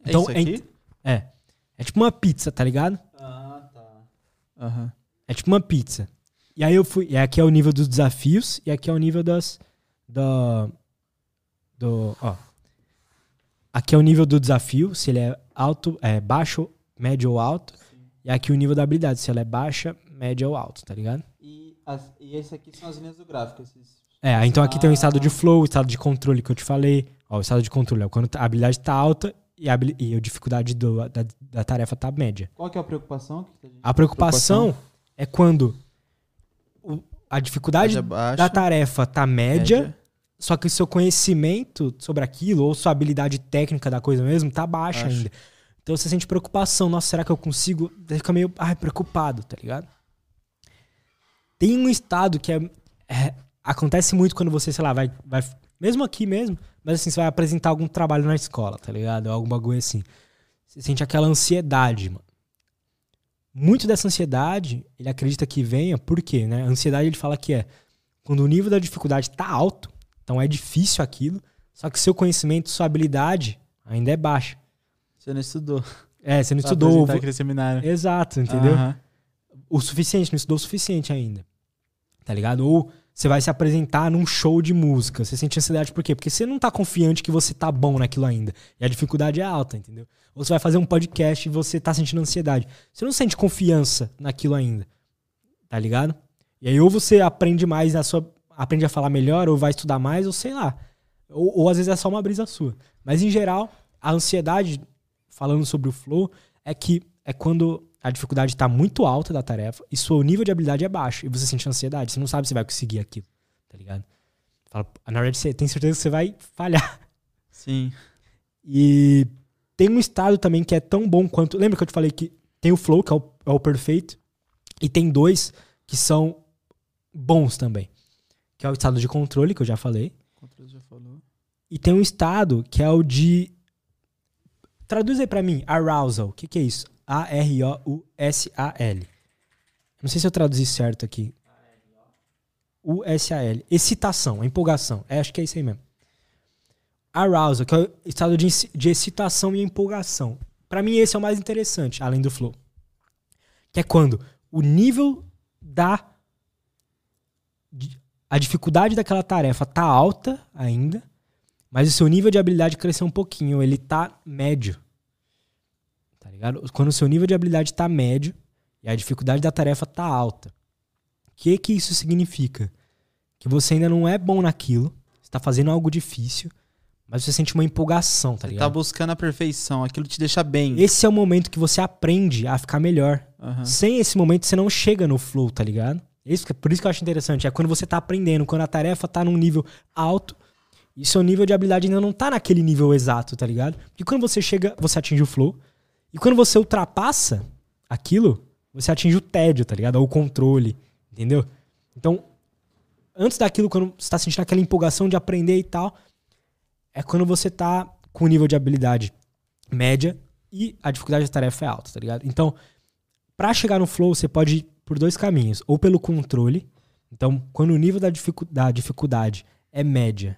É Então, isso é aqui? É. É tipo uma pizza, tá ligado? Ah, tá. Aham. É tipo uma pizza. E aí eu fui. E aqui é o nível dos desafios e aqui é o nível das. Do. Do. Ó. Aqui é o nível do desafio, se ele é alto, é baixo, médio ou alto. E aqui o nível da habilidade, se ela é baixa, média ou alto, tá ligado? E, as, e esse aqui são as linhas do gráfico. Esses... É, então aqui tem o estado de Ah. flow, o estado de controle que eu te falei. Ó, o estado de controle é quando a habilidade tá alta e a, e a dificuldade do- da, da tarefa tá média. Qual que é a preocupação? A preocupação é quando o- a dificuldade Média baixa, da tarefa tá média, só que o seu conhecimento sobre aquilo, ou sua habilidade técnica da coisa mesmo, tá baixa Baixa. ainda. Então você sente preocupação. Nossa, será que eu consigo? Daí fica meio ai, preocupado, tá ligado? Tem um estado que é, é- acontece muito quando você, sei lá, vai, vai. Mesmo aqui mesmo, mas assim, você vai apresentar algum trabalho na escola, tá ligado? Ou algum bagulho assim. Você sente aquela ansiedade, mano. Muito dessa ansiedade, ele acredita que venha, por quê, né? A ansiedade ele fala que é quando o nível da dificuldade tá alto, então é difícil aquilo, só que seu conhecimento, sua habilidade ainda é baixa. Você não estudou. É, você não Pra estudou. apresentar aquele seminário. Exato, entendeu? Aham. O suficiente, não estudou o suficiente ainda. Tá ligado? Ou você vai se apresentar num show de música. Você sente ansiedade por quê? Porque você não tá confiante que você tá bom naquilo ainda. E a dificuldade é alta, entendeu? Ou você vai fazer um podcast e você tá sentindo ansiedade. Você não sente confiança naquilo ainda. Tá ligado? E aí ou você aprende mais a sua. Aprende a falar melhor, ou vai estudar mais, ou sei lá. Ou, ou às vezes é só uma brisa sua. Mas em geral, a ansiedade, falando sobre o flow, é que é quando a dificuldade está muito alta da tarefa e seu nível de habilidade é baixo. E você sente ansiedade, você não sabe se vai conseguir aquilo. Tá ligado? Fala, na verdade, você tem certeza que você vai falhar. Sim. E tem um estado também que é tão bom quanto. Lembra que eu te falei que tem o flow, que é o, é o perfeito, e tem dois que são bons também. Que é o estado de controle, que eu já falei. Controle já falou. E tem um estado que é o de. Traduz aí pra mim, arousal. O que, que é isso? A-R-O-U-S-A-L. Não sei se eu traduzi certo aqui. U-S-A-L. Excitação, empolgação. É, acho que é isso aí mesmo. Arousal, que é o estado de, de excitação e empolgação. Pra mim, esse é o mais interessante, além do flow. Que é quando o nível da. de- A dificuldade daquela tarefa tá alta ainda, mas o seu nível de habilidade cresceu um pouquinho, ele tá médio. Tá ligado? Quando o seu nível de habilidade tá médio e a dificuldade da tarefa tá alta. O que que isso significa? Que você ainda não é bom naquilo, você tá fazendo algo difícil, mas você sente uma empolgação, tá Você tá ligado? buscando a perfeição, aquilo te deixa bem. Esse é o momento que você aprende a ficar melhor. Aham. Sem esse momento você não chega no flow, tá ligado? Isso, que- por isso que eu acho interessante. É quando você tá aprendendo, quando a tarefa tá num nível alto e seu nível de habilidade ainda não tá naquele nível exato, tá ligado? Porque quando você chega, você atinge o flow. E quando você ultrapassa aquilo, você atinge o tédio, tá ligado? Ou o controle, entendeu? Então, antes daquilo, quando você tá sentindo aquela empolgação de aprender e tal, é quando você tá com o nível de habilidade média e a dificuldade da tarefa é alta, tá ligado? Então, Pra chegar no flow, você pode por dois caminhos. Ou pelo controle. Então, quando o nível da, dificu- da dificuldade é média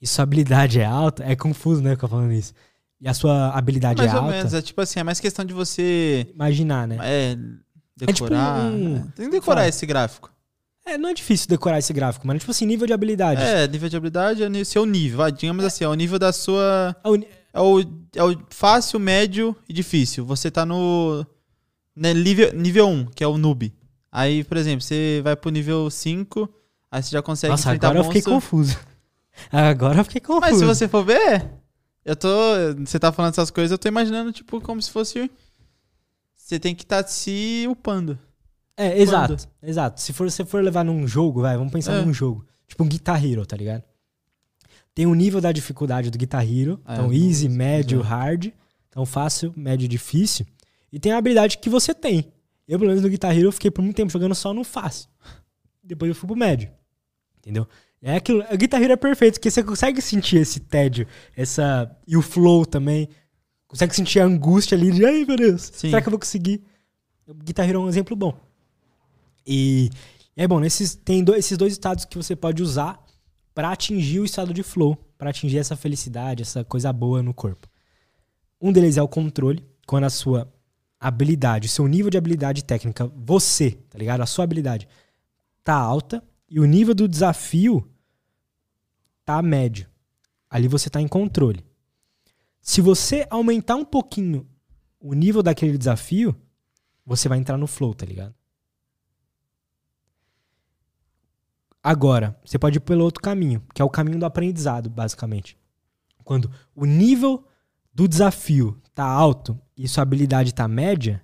e sua habilidade é alta, é confuso, né, ficar falando isso. E a sua habilidade Mais é ou alta, menos, é tipo assim, é mais questão de você imaginar, né? é, decorar. tipo um- né? Tem que decorar Fala. esse gráfico. É, não é difícil decorar esse gráfico, mas tipo assim, nível de habilidade. É, nível de habilidade é o seu nível. digamos assim, é o nível da sua. A uni- É o, é o fácil, médio e difícil. Você tá no. Né, nível, nível 1, que é o noob. Aí, por exemplo, você vai pro nível 5, aí você já consegue Nossa, agora eu fiquei confuso. Agora eu fiquei confuso. Mas se você for ver, eu tô. Você tá falando essas coisas, eu tô imaginando, tipo, como se fosse. Você tem que estar se upando. É, exato, exato. Se for, você for levar num jogo, vai, vamos pensar É. num jogo. Tipo um Guitar Hero, tá ligado? Tem o nível da dificuldade do Guitar Hero. É, então, easy, médio, usar. hard. Então, fácil, médio, difícil. E tem a habilidade que você tem. Eu, pelo menos no Guitar Hero, eu fiquei por muito tempo jogando só no fácil. Depois eu fui pro médio. Entendeu? É aquilo. A Guitar Hero é perfeito, porque você consegue sentir esse tédio, essa. E o flow também. Consegue sentir a angústia ali de, ai meu Deus, Sim. será que eu vou conseguir? O Guitar Hero é um exemplo bom. E é bom, nesses, tem do- esses dois estados que você pode usar para atingir o estado de flow, para atingir essa felicidade, essa coisa boa no corpo. Um deles é o controle, quando a sua habilidade, seu nível de habilidade técnica, você, tá ligado? A sua habilidade tá alta e o nível do desafio tá médio. Ali você tá em controle. Se você aumentar um pouquinho o nível daquele desafio, você vai entrar no flow, tá ligado? Agora, você pode ir pelo outro caminho, que é o caminho do aprendizado, basicamente. Quando o nível do desafio tá alto e sua habilidade tá média,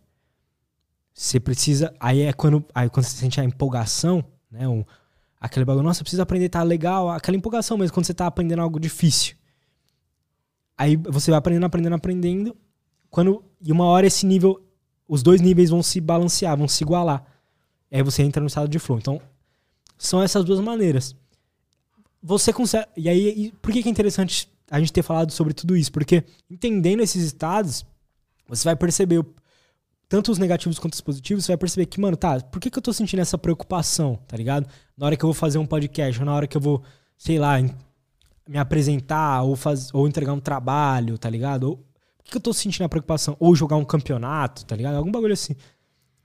você precisa. Aí é quando, aí quando você sente a empolgação, né? Um, aquele bagulho, nossa, eu preciso aprender, tá legal. Aquela empolgação mesmo, quando você tá aprendendo algo difícil. Aí você vai aprendendo, aprendendo, aprendendo. Quando, e uma hora esse nível, os dois níveis vão se balancear, vão se igualar. Aí você entra no estado de flow. Então, são essas duas maneiras. Você consegue. E aí, e por que que é interessante a gente ter falado sobre tudo isso? Porque entendendo esses estados, você vai perceber tanto os negativos quanto os positivos, você vai perceber que, mano, tá, por que, que eu tô sentindo essa preocupação, tá ligado? Na hora que eu vou fazer um podcast, ou na hora que eu vou, sei lá, me apresentar, ou, faz, ou entregar um trabalho, tá ligado? Ou, por que, que eu tô sentindo a preocupação? Ou jogar um campeonato, tá ligado? Algum bagulho assim.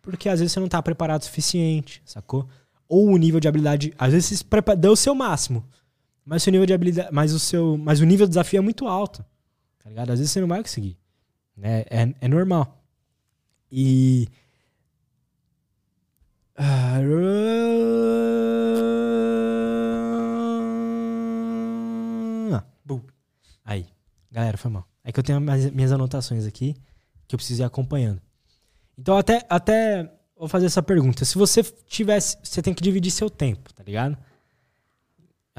Porque às vezes você não tá preparado o suficiente, sacou? Ou o nível de habilidade. Às vezes você deu o seu máximo. Mas o seu nível de habilidade. Mas o, seu, mas o nível de desafio é muito alto. Tá ligado? Às vezes você não vai conseguir. Né? É, é normal. E. Aí. Galera, foi mal. É que eu tenho minhas anotações aqui que eu preciso ir acompanhando. Então, até, até vou fazer essa pergunta. Se você tivesse. Você tem que dividir seu tempo, tá ligado?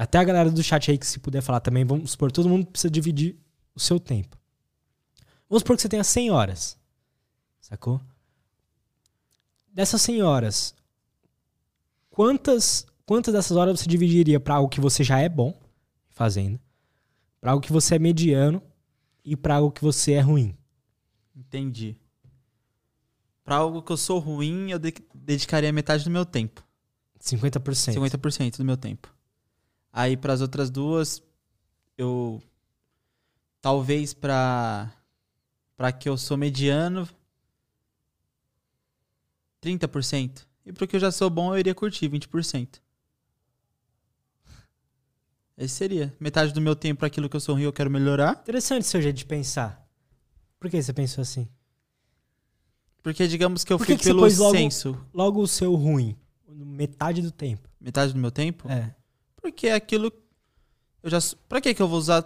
Até a galera do chat aí que se puder falar também, vamos supor, todo mundo precisa dividir o seu tempo. Vamos supor que você tenha 100 horas. Sacou? Dessas 100 horas, quantas, quantas dessas horas você dividiria para algo que você já é bom fazendo, para algo que você é mediano e para algo que você é ruim? Entendi. Pra algo que eu sou ruim, eu de- dedicaria metade do meu tempo. 50%. 50% do meu tempo. Aí pras outras duas, eu talvez pra para que eu sou mediano 30%. E pro que eu já sou bom, eu iria curtir 20%. Esse seria. Metade do meu tempo para aquilo que eu sou ruim, eu quero melhorar. Interessante seu jeito de pensar. Por que você pensou assim? Porque digamos que eu Por fui que você pelo logo- senso. Logo o seu ruim, metade do tempo. Metade do meu tempo? É. Porque é aquilo. Eu já. Pra que que eu vou usar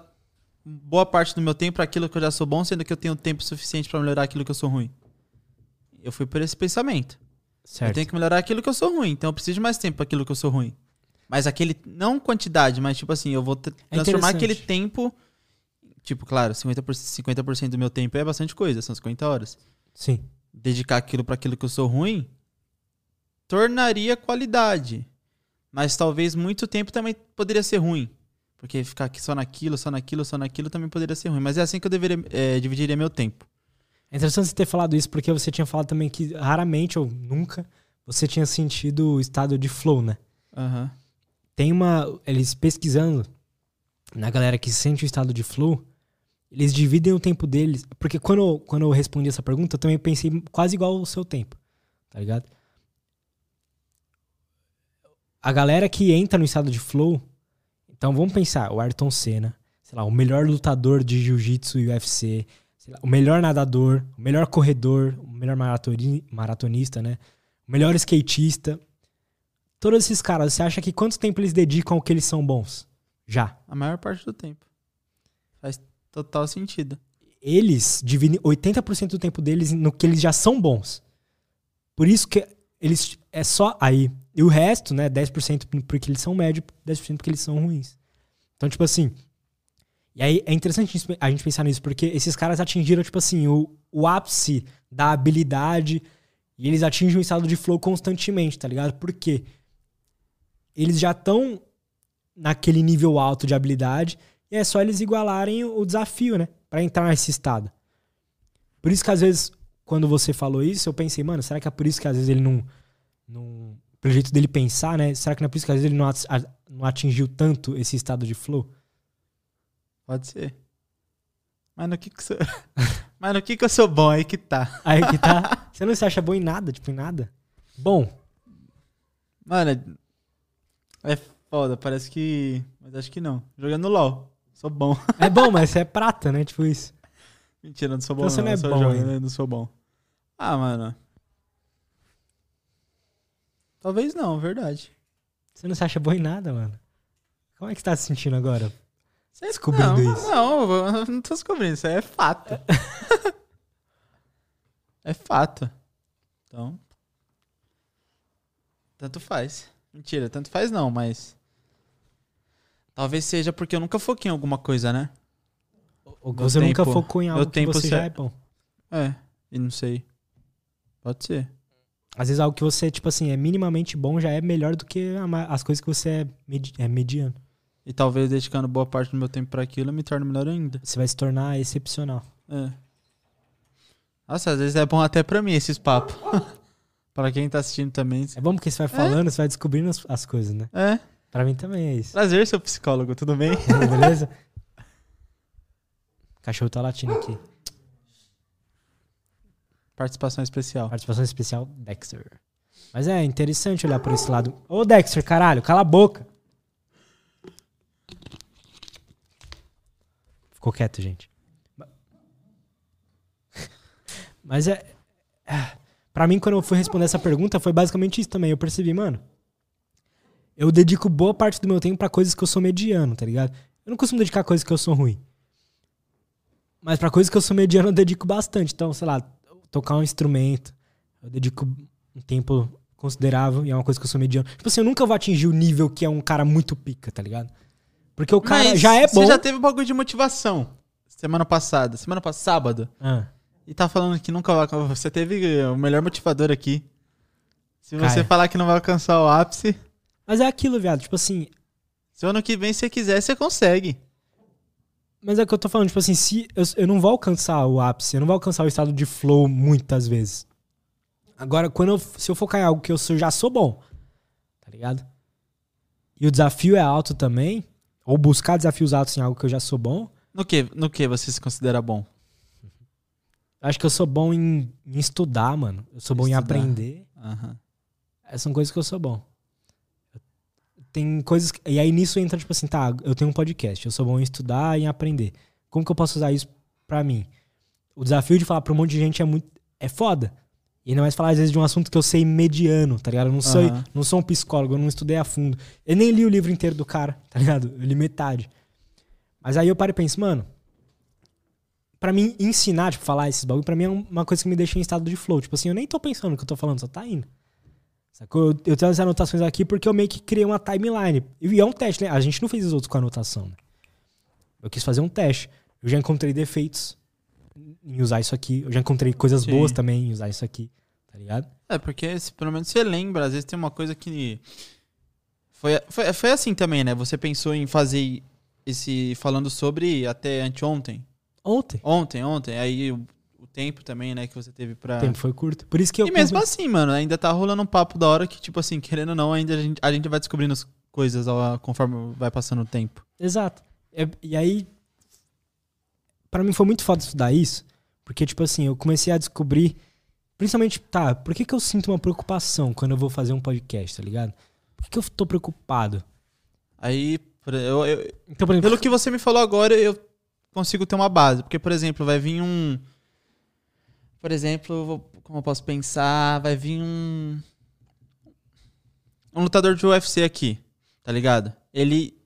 boa parte do meu tempo para aquilo que eu já sou bom, sendo que eu tenho tempo suficiente para melhorar aquilo que eu sou ruim? Eu fui por esse pensamento. Certo. Eu tenho que melhorar aquilo que eu sou ruim, então eu preciso de mais tempo para aquilo que eu sou ruim. Mas aquele. Não quantidade, mas tipo assim, eu vou ter- transformar aquele tempo. Tipo, claro, 50%, 50 do meu tempo é bastante coisa, são 50 horas. Sim. dedicar aquilo para aquilo que eu sou ruim, tornaria qualidade. Mas talvez muito tempo também poderia ser ruim. Porque ficar aqui só naquilo, só naquilo, só naquilo também poderia ser ruim. Mas é assim que eu deveria, é, dividiria meu tempo. É interessante você ter falado isso, porque você tinha falado também que raramente ou nunca você tinha sentido o estado de flow, né? Aham. Tem uma. Eles pesquisando na galera que sente o estado de flow, eles dividem o tempo deles. Porque quando, eu- quando eu respondi essa pergunta, eu também pensei quase igual o seu tempo. Tá ligado? A galera que entra no estado de flow. Então vamos pensar, o Ayrton Senna, sei lá, o melhor lutador de jiu-jitsu e UFC, lá, o melhor nadador, o melhor corredor, o melhor maratoni- maratonista, né? o melhor skatista. Todos esses caras, você acha que quanto tempo eles dedicam ao que eles são bons? Já. A maior parte do tempo. Faz total sentido. Eles dividem 80% do tempo deles no que eles já são bons. Por isso que eles é só aí. E o resto, né, 10% porque eles são médios, 10% porque eles são ruins. Então, tipo assim, e aí é interessante a gente pensar nisso, porque esses caras atingiram, tipo assim, o, o ápice da habilidade e eles atingem um estado de flow constantemente, tá ligado? Por quê? Eles já estão naquele nível alto de habilidade e é só eles igualarem o desafio, né? Pra entrar nesse estado. Por isso que às vezes, quando você falou isso, eu pensei, mano, será que é por isso que às vezes ele não. não pelo jeito dele pensar, né? Será que não é por isso que às vezes ele não, não atingiu tanto esse estado de flow? Pode ser. Mas no que que, sou... Mas no que que eu sou bom aí que tá? Aí que tá. Você não se acha bom em nada, tipo, em nada? Bom. Mano, é foda, parece que. Mas acho que não. Jogando LOL. Sou bom. É bom, mas você é prata, né? Tipo isso. Mentira, não sou bom. Então você não, não é bom jogando, não sou bom. Ah, mano. Talvez não, verdade. Você não se acha bom em nada, mano. Como é que você tá se sentindo agora? Você Descobrindo não, isso. Não, eu não tô descobrindo, isso é fato. é fato. Então. Tanto faz. Mentira, tanto faz não, mas. Talvez seja porque eu nunca foquei em alguma coisa, né? Ou você nunca tempo- focou em algo que tempo você já é bom. É, e não sei. Pode ser. Às vezes algo que você, tipo assim, é minimamente bom já é melhor do que as coisas que você é, medi é mediano. E talvez dedicando boa parte do meu tempo pra aquilo eu me torne melhor ainda. Você vai se tornar excepcional. É. Nossa, às vezes é bom até pra mim esses papos. pra quem tá assistindo também. É bom porque você vai falando, você vai descobrindo as, as coisas, né? É. Pra mim também é isso. Prazer, seu psicólogo, tudo bem? Beleza? O cachorro tá latindo aqui. Participação especial. Participação especial, Dexter. Mas é interessante olhar por esse lado. Ô, Dexter, caralho, cala a boca. Ficou quieto, gente. Mas é. é, Pra mim, quando eu fui responder essa pergunta, foi basicamente isso também. Eu percebi, mano. Eu dedico boa parte do meu tempo pra coisas que eu sou mediano, tá ligado? Eu não costumo dedicar coisas que eu sou ruim. Mas pra coisas que eu sou mediano, eu dedico bastante. Então, sei lá, tocar um instrumento. Eu dedico um tempo considerável e é uma coisa que eu sou mediano. Tipo assim, eu nunca vou atingir o nível que é um cara muito pica, tá ligado? Porque o cara Mas já é bom. Você já teve um bagulho de motivação semana passada, semana passada, sábado. Ah, E tá falando que nunca vai. Você teve o melhor motivador aqui. Se você Caia. falar que não vai alcançar o ápice, Mas é aquilo, viado. Tipo assim. se ano que vem você quiser, você consegue. Mas é o que eu tô falando, tipo assim, se eu, eu não vou alcançar o ápice, eu não vou alcançar o estado de flow muitas vezes. Agora, quando eu, se eu focar em algo que eu sou- já sou bom, tá ligado? E o desafio é alto também, ou buscar desafios altos em algo que eu já sou bom, No que, no que você se considera bom? acho que eu sou bom em, em estudar, mano. Eu sou bom em Estudar. aprender. Aham. Essas são coisas que eu sou bom. Tem coisas. que- e aí nisso entra, tipo assim, tá, eu tenho um podcast, eu sou bom em estudar e em aprender. Como que eu posso usar isso pra mim? O desafio de falar pra um monte de gente é muito. É foda. E ainda mais falar, às vezes, de um assunto que eu sei mediano, tá ligado? Eu não sou, Aham. não sou um psicólogo, eu não estudei a fundo. Eu nem li o livro inteiro do cara, tá ligado? Eu li metade. Mas aí eu paro e penso, mano. Pra mim, ensinar, tipo, falar esses bagulho, pra mim é um- uma coisa que me deixa em estado de flow. Tipo assim, eu nem tô pensando no que eu tô falando, só tá indo. Sacou? Eu, eu tenho as anotações aqui porque eu meio que criei uma timeline. E é um teste, né? A gente não fez os outros com anotação, né? Eu quis fazer um teste. Eu já encontrei defeitos em usar isso aqui. Eu já encontrei coisas Sim. boas também em usar isso aqui. Tá ligado? É, porque se, pelo menos você lembra, às vezes tem uma coisa que. Foi, foi, foi assim também, né? Você pensou em fazer esse. falando sobre até anteontem. Ontem. Ontem, ontem. Aí tempo também, né, que você teve pra. O tempo foi curto. Por isso que eu. E mesmo assim, mano, ainda tá rolando um papo da hora que, tipo assim, querendo ou não, ainda a gente, a gente vai descobrindo as coisas ao- conforme vai passando o tempo. Exato. É- e aí, Pra mim foi muito foda estudar isso, porque, tipo assim, eu comecei a descobrir, principalmente, tá, por que, que eu sinto uma preocupação quando eu vou fazer um podcast, tá ligado? Por que, que eu tô preocupado? Aí, eu, eu- Então, exemplo, pelo que você me falou agora, eu consigo ter uma base. Porque, por exemplo, vai vir um. Por exemplo, como eu posso pensar? Vai vir um. um lutador de UFC aqui, tá ligado? Ele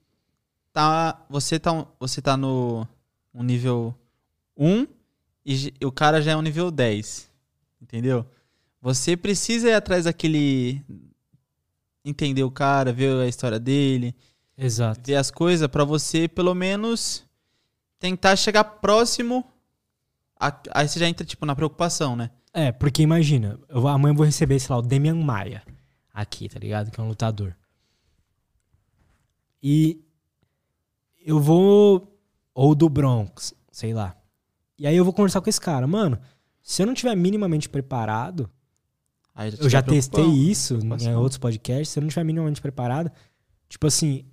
tá. Você tá, você tá no um nível 1 e o cara já é um nível 10. Entendeu? Você precisa ir atrás daquele. Entender o cara, ver a história dele, Exato. ver as coisas, pra você pelo menos tentar chegar próximo. Aí você já entra, tipo, na preocupação, né? É, porque imagina, eu, amanhã eu vou receber, sei lá, o Demian Maia aqui, tá ligado? Que é um lutador. E eu vou. Ou do Bronx, sei lá. E aí eu vou conversar com esse cara. Mano, se eu não tiver minimamente preparado, Aí eu já testei isso em outros podcasts, se eu não estiver minimamente preparado, tipo assim,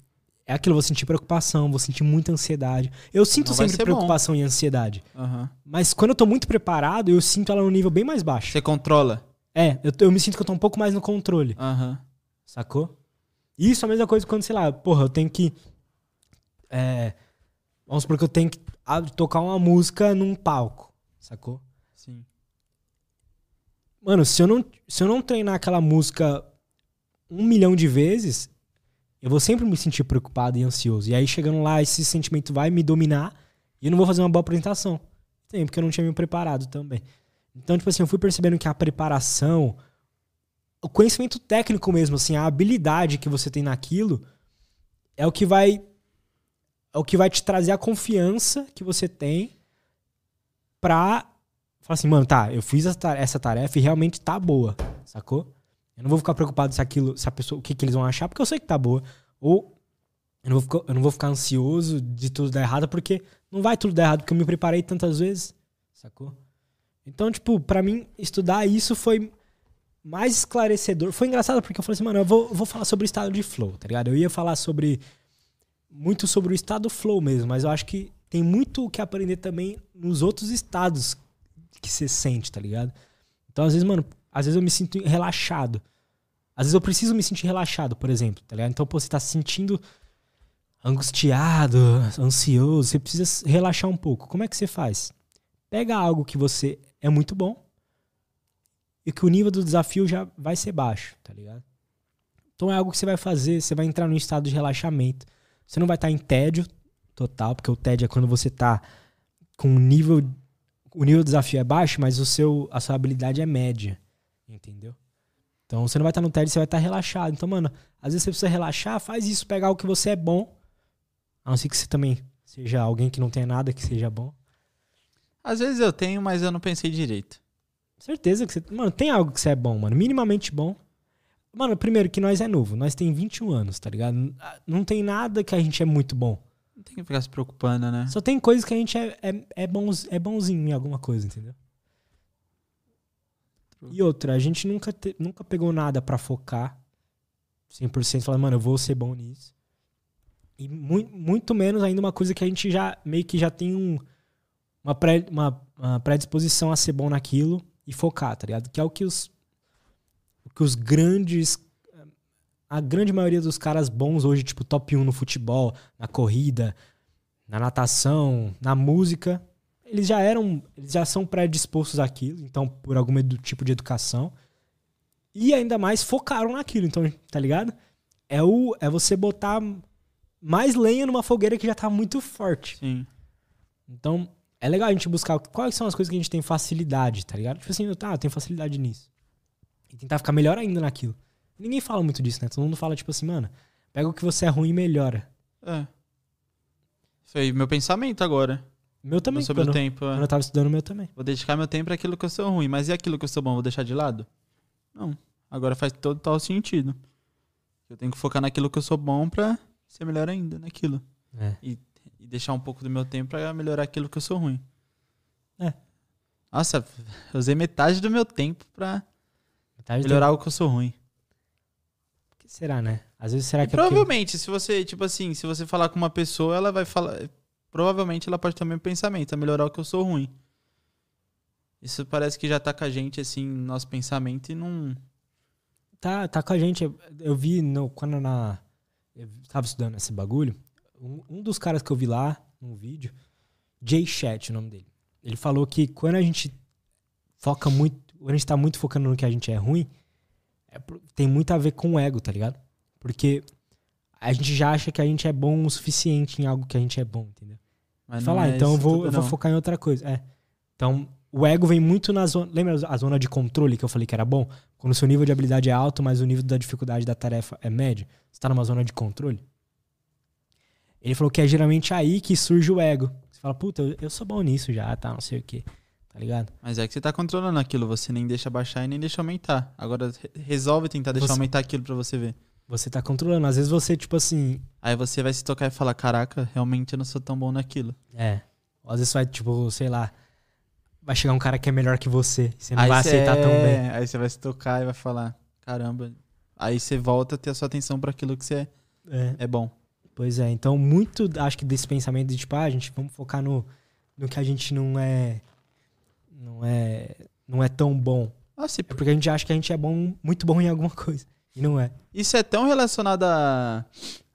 é aquilo, vou sentir preocupação, vou sentir muita ansiedade. Eu sinto Não sempre ser bom. preocupação e ansiedade. Aham. Mas quando eu tô muito preparado, eu sinto ela num nível bem mais baixo. Você controla. É, eu, eu me sinto que eu tô um pouco mais no controle, Aham. sacou? Isso é a mesma coisa quando, sei lá, porra, eu tenho que. É, vamos supor que eu tenho que tocar uma música num palco, sacou? Sim. Mano, se eu não, se eu não treinar aquela música um milhão de vezes, eu vou sempre me sentir preocupado e ansioso. E aí, chegando lá, esse sentimento vai me dominar e eu não vou fazer uma boa apresentação. Tem, porque eu não tinha me preparado também. Então, tipo assim, eu fui percebendo que a preparação, o conhecimento técnico mesmo, assim, a habilidade que você tem naquilo, é o que vai. É o que vai te trazer a confiança que você tem pra Fala assim, mano, tá, eu fiz essa tarefa e realmente tá boa, sacou? Eu não vou ficar preocupado se aquilo, se a pessoa, o que, que eles vão achar, porque eu sei que tá boa. Ou eu não, vou ficar, eu não vou ficar ansioso de tudo dar errado, porque não vai tudo dar errado, porque eu me preparei tantas vezes, sacou? Então, tipo, pra mim, estudar isso foi mais esclarecedor. Foi engraçado porque eu falei assim, mano, eu vou, eu vou falar sobre o estado de flow, tá ligado? Eu ia falar sobre. Muito sobre o estado flow mesmo, mas eu acho que tem muito o que aprender também nos outros estados que você sente, tá ligado? Então, às vezes, mano, às vezes eu me sinto relaxado. Às vezes eu preciso me sentir relaxado, por exemplo, tá ligado? Então, pô, você tá se sentindo angustiado, ansioso, você precisa relaxar um pouco. Como é que você faz? Pega algo que você é muito bom e que o nível do desafio já vai ser baixo, tá ligado? Então é algo que você vai fazer, você vai entrar num estado de relaxamento. Você não vai estar em tédio total, porque o tédio é quando você tá com um nível o nível do desafio é baixo, mas o seu a sua habilidade é média, entendeu? Então você não vai estar no tédio, você vai estar relaxado. Então, mano, às vezes você precisa relaxar, faz isso, pegar o que você é bom. A não ser que você também seja alguém que não tenha nada que seja bom. Às vezes eu tenho, mas eu não pensei direito. Certeza que você. Mano, tem algo que você é bom, mano. Minimamente bom. Mano, primeiro que nós é novo. Nós tem 21 anos, tá ligado? Não tem nada que a gente é muito bom. Não tem que ficar se preocupando, né? Só tem coisas que a gente é, é, é, bons, é bonzinho em alguma coisa, entendeu? True. E outra, a gente nunca, te- nunca pegou nada pra focar 100% e falar, mano, eu vou ser bom nisso. E mui- muito menos ainda uma coisa que a gente já meio que já tem um, uma, pré, uma, uma predisposição a ser bom naquilo e focar, tá ligado? Que é o que os, o que os grandes. A grande maioria dos caras bons hoje, tipo top 1 no futebol, na corrida, na natação, na música, eles já eram, eles já são predispostos àquilo, então por algum edu- tipo de educação. E ainda mais focaram naquilo, então, tá ligado? É o é você botar mais lenha numa fogueira que já tá muito forte. Sim. Então, é legal a gente buscar quais são as coisas que a gente tem facilidade, tá ligado? Tipo assim, tá, eu tenho facilidade nisso. E tentar ficar melhor ainda naquilo. Ninguém fala muito disso, né? Todo mundo fala, tipo assim, mano, pega o que você é ruim e melhora. É. Foi meu pensamento agora. Meu também, sobre quando, o tempo. é. quando eu tava estudando, meu também. Vou dedicar meu tempo para aquilo que eu sou ruim. Mas e aquilo que eu sou bom? Vou deixar de lado? Não. Agora faz todo tal sentido. Eu tenho que focar naquilo que eu sou bom pra ser melhor ainda naquilo. É. E deixar um pouco do meu tempo pra melhorar aquilo que eu sou ruim. É. Nossa, eu usei metade do meu tempo pra Metade do melhorar o que eu sou ruim. Que será, né? Às vezes será E que é porque... provavelmente, se você, tipo assim, se você falar com uma pessoa, ela vai falar. Provavelmente ela pode mesmo pensamento, é melhorar o que eu sou ruim. Isso parece que já tá com a gente, assim, no nosso pensamento e não. Tá, tá com a gente. Eu, vi no, quando na. Eu tava estudando esse bagulho. Um, um dos caras que eu vi lá num vídeo, Jay Chat, o nome dele. Ele falou que quando a gente foca muito. Quando a gente tá muito focando no que a gente é ruim, é tem muito a ver com o ego, tá ligado? Porque a gente já acha que a gente é bom o suficiente em algo que a gente é bom, entendeu? Mas Falar, é então eu vou, eu vou focar em outra coisa. É. Então, o ego vem muito na zona. Lembra a zona de controle que eu falei que era bom? Quando o seu nível de habilidade é alto, mas o nível da dificuldade da tarefa é médio, você tá numa zona de controle? Ele falou que é geralmente aí que surge o ego. Você fala, puta, eu, eu sou bom nisso já, tá, não sei o quê. Tá ligado? Mas é que você tá controlando aquilo, você nem deixa baixar e nem deixa aumentar. Agora re- resolve tentar deixar Você- aumentar aquilo pra você ver. Você tá controlando. Às vezes você, tipo assim. Aí você vai se tocar e falar, caraca, realmente eu não sou tão bom naquilo. É. Ou às vezes vai, tipo, sei lá. Vai chegar um cara que é melhor que você. Você não aí vai aceitar é- tão bem. Aí você vai se tocar e vai falar, caramba. Aí você volta a ter a sua atenção pra aquilo que você é, É. é bom. Pois é, então muito, acho que desse pensamento de tipo, ah, gente, vamos focar no, no que a gente não é não é não é tão bom. Ah, se- É porque a gente acha que a gente é bom, muito bom em alguma coisa. E não é. Isso é tão relacionado a-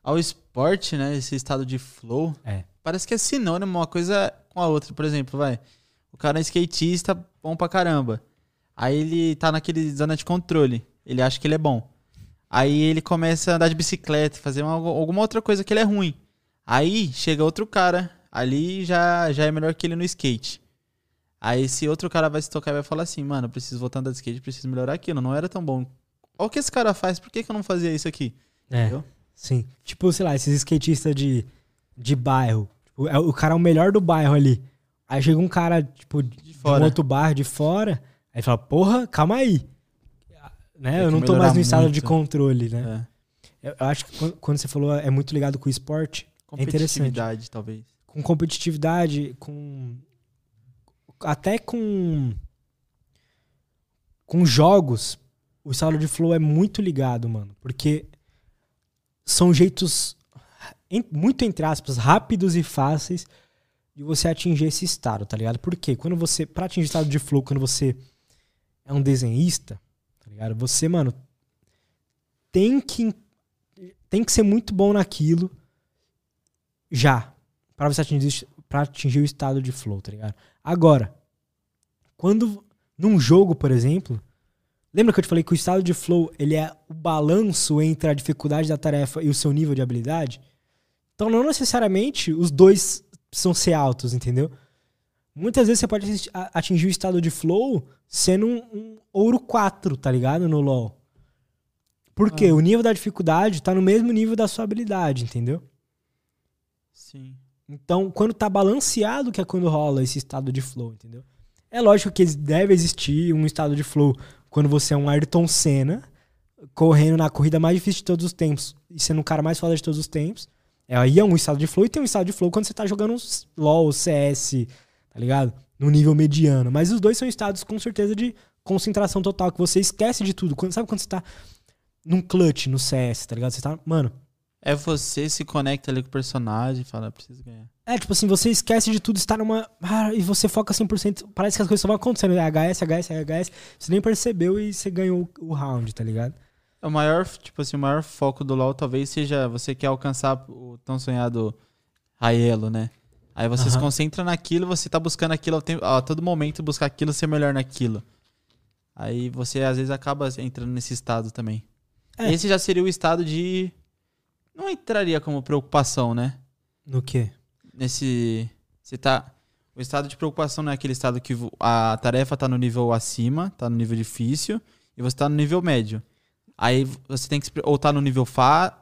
ao esporte, né? Esse estado de flow. É. Parece que é sinônimo uma coisa com a outra. Por exemplo, vai. O cara é skatista, bom pra caramba. Aí ele tá naquele zona de controle. Ele acha que ele é bom. Aí ele começa a andar de bicicleta, fazer uma- alguma outra coisa que ele é ruim. Aí chega outro cara, ali já, já é melhor que ele no skate. Aí esse outro cara vai se tocar e vai falar assim, mano, eu preciso voltar a andar de skate, preciso melhorar aquilo, não era tão bom. Olha o que esse cara faz, por que, que eu não fazia isso aqui? É. Entendeu? Sim. Tipo, sei lá, esses skatistas de, de bairro. Tipo, é, o cara é o melhor do bairro ali. Aí chega um cara, tipo, de, De um outro bairro de fora. Aí fala, porra, calma aí. Né? Eu não tô mais no estado de controle, né? É. Eu, eu acho que quando, quando você falou é muito ligado com o esporte, É interessante. Competitividade, talvez. com competitividade, com até com com jogos, o estado de flow é muito ligado, mano, porque são jeitos muito entre aspas rápidos e fáceis de você atingir esse estado, tá ligado? Porque quando você para atingir o estado de flow, quando você é um desenhista, tá ligado? Você, mano, tem que tem que ser muito bom naquilo já para você atingir para atingir o estado de flow, tá ligado? Agora, quando num jogo, por exemplo, lembra que eu te falei que o estado de flow, ele é o balanço entre a dificuldade da tarefa e o seu nível de habilidade? Então não necessariamente os dois precisam ser altos, entendeu? Muitas vezes você pode atingir o estado de flow sendo um, um ouro 4, tá ligado? No LoL. Porque Ah. o nível da dificuldade tá no mesmo nível da sua habilidade, entendeu? Sim. Então, quando tá balanceado, que é quando rola esse estado de flow, entendeu? É lógico que deve existir um estado de flow quando você é um Ayrton Senna, correndo na corrida mais difícil de todos os tempos e sendo o cara mais foda de todos os tempos. É, aí é um estado de flow e tem um estado de flow quando você tá jogando LoL, CS, tá ligado? No nível mediano. Mas os dois são estados com certeza de concentração total, que você esquece de tudo. Quando, sabe quando você tá num clutch no CS, tá ligado? Você tá, mano, É você se conecta ali com o personagem e fala, "Eu preciso ganhar. É, tipo assim, você esquece de tudo, está numa. Ah, e você foca 100%. Parece que as coisas vão acontecendo. É HS, HS, HS. Você nem percebeu e você ganhou o round, tá ligado? O maior, tipo assim, o maior foco do LoL talvez seja você quer alcançar o tão sonhado Raelo, né? Aí você se Aham. concentra naquilo, você tá buscando aquilo tempo- a todo momento, buscar aquilo, ser melhor naquilo. Aí você às vezes acaba entrando nesse estado também. É. Esse já seria o estado de. Não entraria como preocupação, né? No quê? Nesse. Você tá. O estado de preocupação não é aquele estado que a tarefa tá no nível acima, tá no nível difícil, e você tá no nível médio. Aí você tem que. Ou tá no nível Fá.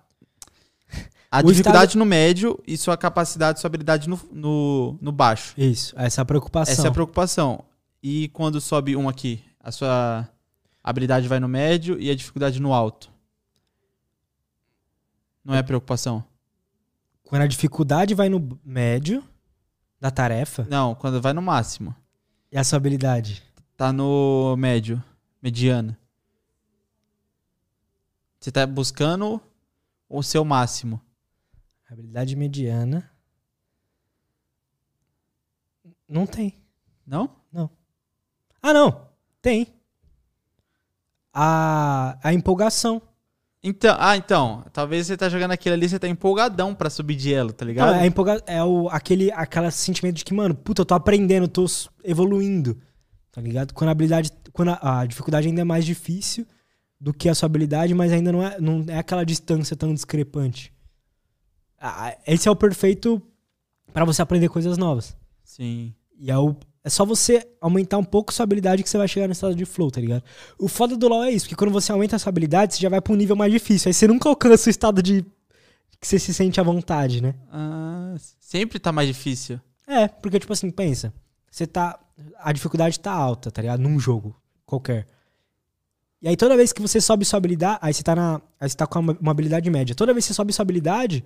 A O dificuldade no médio e sua capacidade, sua habilidade no, no, no baixo. Isso, essa é a preocupação. Essa é a preocupação. E quando sobe um aqui, a sua habilidade vai no médio e a dificuldade no alto. Não é preocupação? Quando a dificuldade vai no médio da tarefa Não, quando vai no máximo. e a sua habilidade. Tá no médio, mediano. Você tá buscando o seu máximo. Habilidade mediana. Não tem. Não? Ah, não. Tem. A, a empolgação. Então, ah, então, talvez você tá jogando aquilo ali, você tá empolgadão pra subir de elo, tá Não, ligado? é, empolga é o, aquele, aquele sentimento de que, mano, puta, eu tô aprendendo, eu tô evoluindo. Tá ligado? Quando a habilidade. Quando a, a dificuldade ainda é mais difícil, do que a sua habilidade, mas ainda não é, não é aquela distância tão discrepante. Ah, esse é o perfeito pra você aprender coisas novas. Sim. E é, o- é só você aumentar um pouco sua habilidade que você vai chegar no estado de flow, tá ligado? O foda do LoL é isso, porque quando você aumenta a sua habilidade, você já vai pra um nível mais difícil. Aí você nunca alcança o estado de que você se sente à vontade, né? Ah, sempre tá mais difícil. É, porque, tipo assim, pensa. Você tá. A dificuldade tá alta, tá ligado? Num jogo qualquer. E aí toda vez que você sobe sua habilidade. Aí você tá na. Aí você tá com uma, uma habilidade média. Toda vez que você sobe sua habilidade,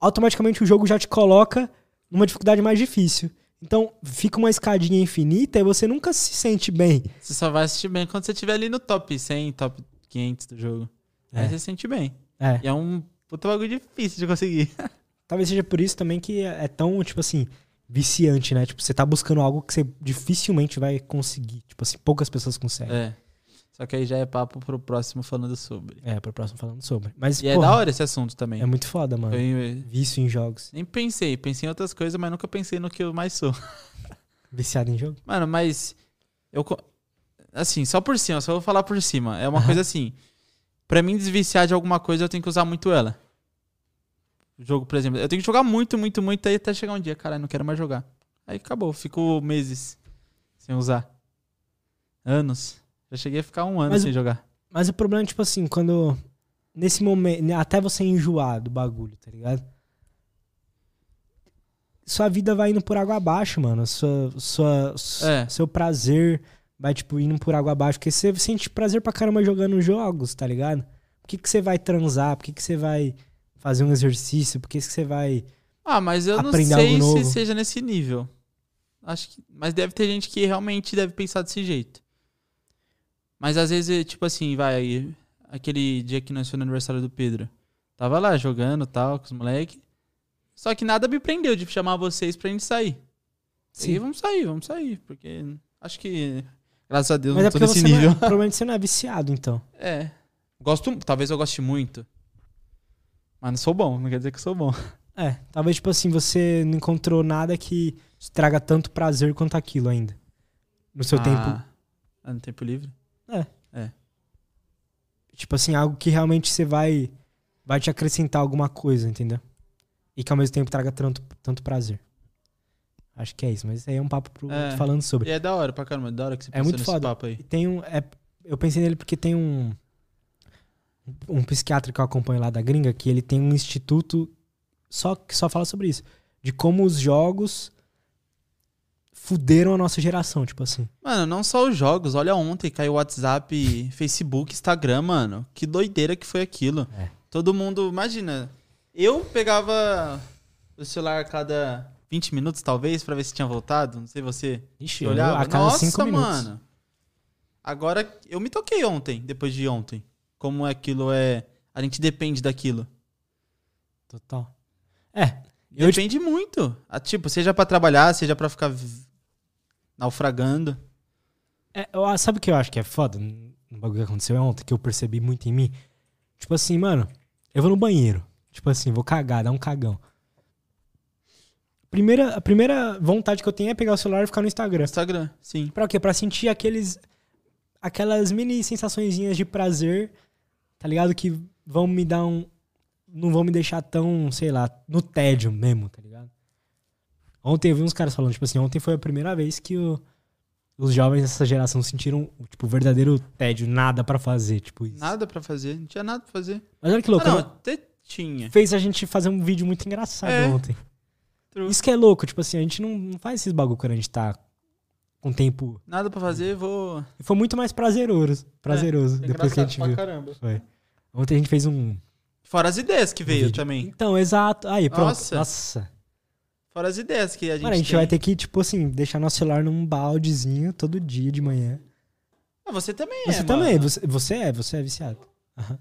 automaticamente o jogo já te coloca numa dificuldade mais difícil. Então fica uma escadinha infinita e você nunca se sente bem. Você só vai assistir bem quando você estiver ali no top 100, top 500 do jogo. É. Aí você se sente bem. É. E é um puta bagulho difícil de conseguir. Talvez seja por isso também que é é tão, tipo assim, viciante, né? Tipo, você tá buscando algo que você dificilmente vai conseguir. Tipo assim, poucas pessoas conseguem. É. Só que aí já é papo pro próximo falando sobre. É, pro próximo falando sobre. Mas, E é porra, da hora esse assunto também. é muito foda, mano. Eu Vício em jogos. nem pensei, pensei em outras coisas, mas nunca pensei no que eu mais sou. Viciado em jogo? Mano, mas eu assim, só por cima, só vou falar por cima. É uma Aham. coisa assim, Pra mim desviciar de alguma coisa, eu tenho que usar muito ela. O jogo, por exemplo, eu tenho que jogar muito, muito, muito aí até chegar um dia, cara, não quero mais jogar. Aí acabou, fico meses sem usar. Anos. Já cheguei a ficar um ano Mas sem jogar. Mas o problema é, tipo assim, quando. Nesse momento. Até você enjoar do bagulho, tá ligado? Sua vida vai indo por água abaixo, mano. Sua, sua, É. Seu prazer vai, tipo, indo por água abaixo. Porque você sente prazer pra caramba jogando jogos, tá ligado? Por que, que você vai transar? Por que, que você vai fazer um exercício? Por que, que você vai. Ah, mas eu não sei se seja nesse nível. Acho que, mas deve ter gente que realmente deve pensar desse jeito. Mas às vezes, tipo assim, vai. Aquele dia que nós no aniversário do Pedro. Tava lá jogando e tal, com os moleques. Só que nada me prendeu de chamar vocês pra gente sair. Sim. E vamos sair, vamos sair. Porque acho que. Graças a Deus, Mas não é tô nesse não nível. é, provavelmente você não é viciado, então. É. Gosto. Talvez eu goste muito. Mas não sou bom, não quer dizer que eu sou bom. É, talvez, tipo assim, você não encontrou nada que te traga tanto prazer quanto aquilo ainda. No seu tempo. Ah, no tempo livre? Tipo assim, algo que realmente você vai vai te acrescentar alguma coisa, entendeu? E que ao mesmo tempo traga tanto, tanto prazer. Acho que é isso, mas isso aí é um papo pro É. falando sobre. E é da hora pra caramba, da hora que você É pensou muito nesse foda. papo aí. E tem um. é- eu pensei nele porque tem um. Um psiquiatra que eu acompanho lá da gringa, que ele tem um instituto só que só fala sobre isso. De como os jogos fuderam a nossa geração, tipo assim. Mano, não só os jogos. Olha ontem, caiu WhatsApp, Facebook, Instagram, mano. Que doideira que foi aquilo. É. Todo mundo, imagina. Eu pegava o celular a cada 20 minutos, talvez, pra ver se tinha voltado. Não sei você. Ixi, eu- olhava? a cada Nossa, cinco minutos. mano. Agora, eu me toquei ontem, depois de ontem. Como aquilo é. A gente depende daquilo. Total. É, Eu, Depende muito. Ah, Tipo, seja pra trabalhar, seja pra ficar naufragando. É, sabe o que eu acho que é foda no bagulho que aconteceu ontem, que eu percebi muito em mim? Tipo assim, mano, eu vou no banheiro. Tipo assim, vou cagar, dar um cagão. Primeira, a primeira vontade que eu tenho é pegar o celular e ficar no Instagram. Instagram, sim. Pra quê? Pra sentir aqueles. Aquelas mini sensaçõezinhas de prazer, tá ligado? Que vão me dar um. Não vão me deixar tão, sei lá, no tédio mesmo, tá ligado? Ontem eu vi uns caras falando, tipo assim, ontem foi a primeira vez que o- os jovens dessa geração sentiram, tipo, verdadeiro tédio, nada pra fazer, tipo isso. Nada pra fazer. Não tinha nada pra fazer. Mas olha que louco, ah, não, até tinha. fez a gente fazer um vídeo muito engraçado É. ontem. True. Isso que é louco, tipo assim, a gente não, não faz esses bagulho quando a gente tá com tempo. Nada pra fazer, vou. E foi muito mais prazeroso, prazeroso É depois que a gente viu. caramba. Foi. Ontem a gente fez um, Fora as ideias que um veio vídeo. também. Então, exato. Aí, pronto. Nossa. Nossa. Fora as ideias que a gente Mano, a gente tem. vai ter que, tipo assim, deixar nosso celular num baldezinho todo dia de manhã. Ah, você também Você é, também, mano. você, você é, você é viciado.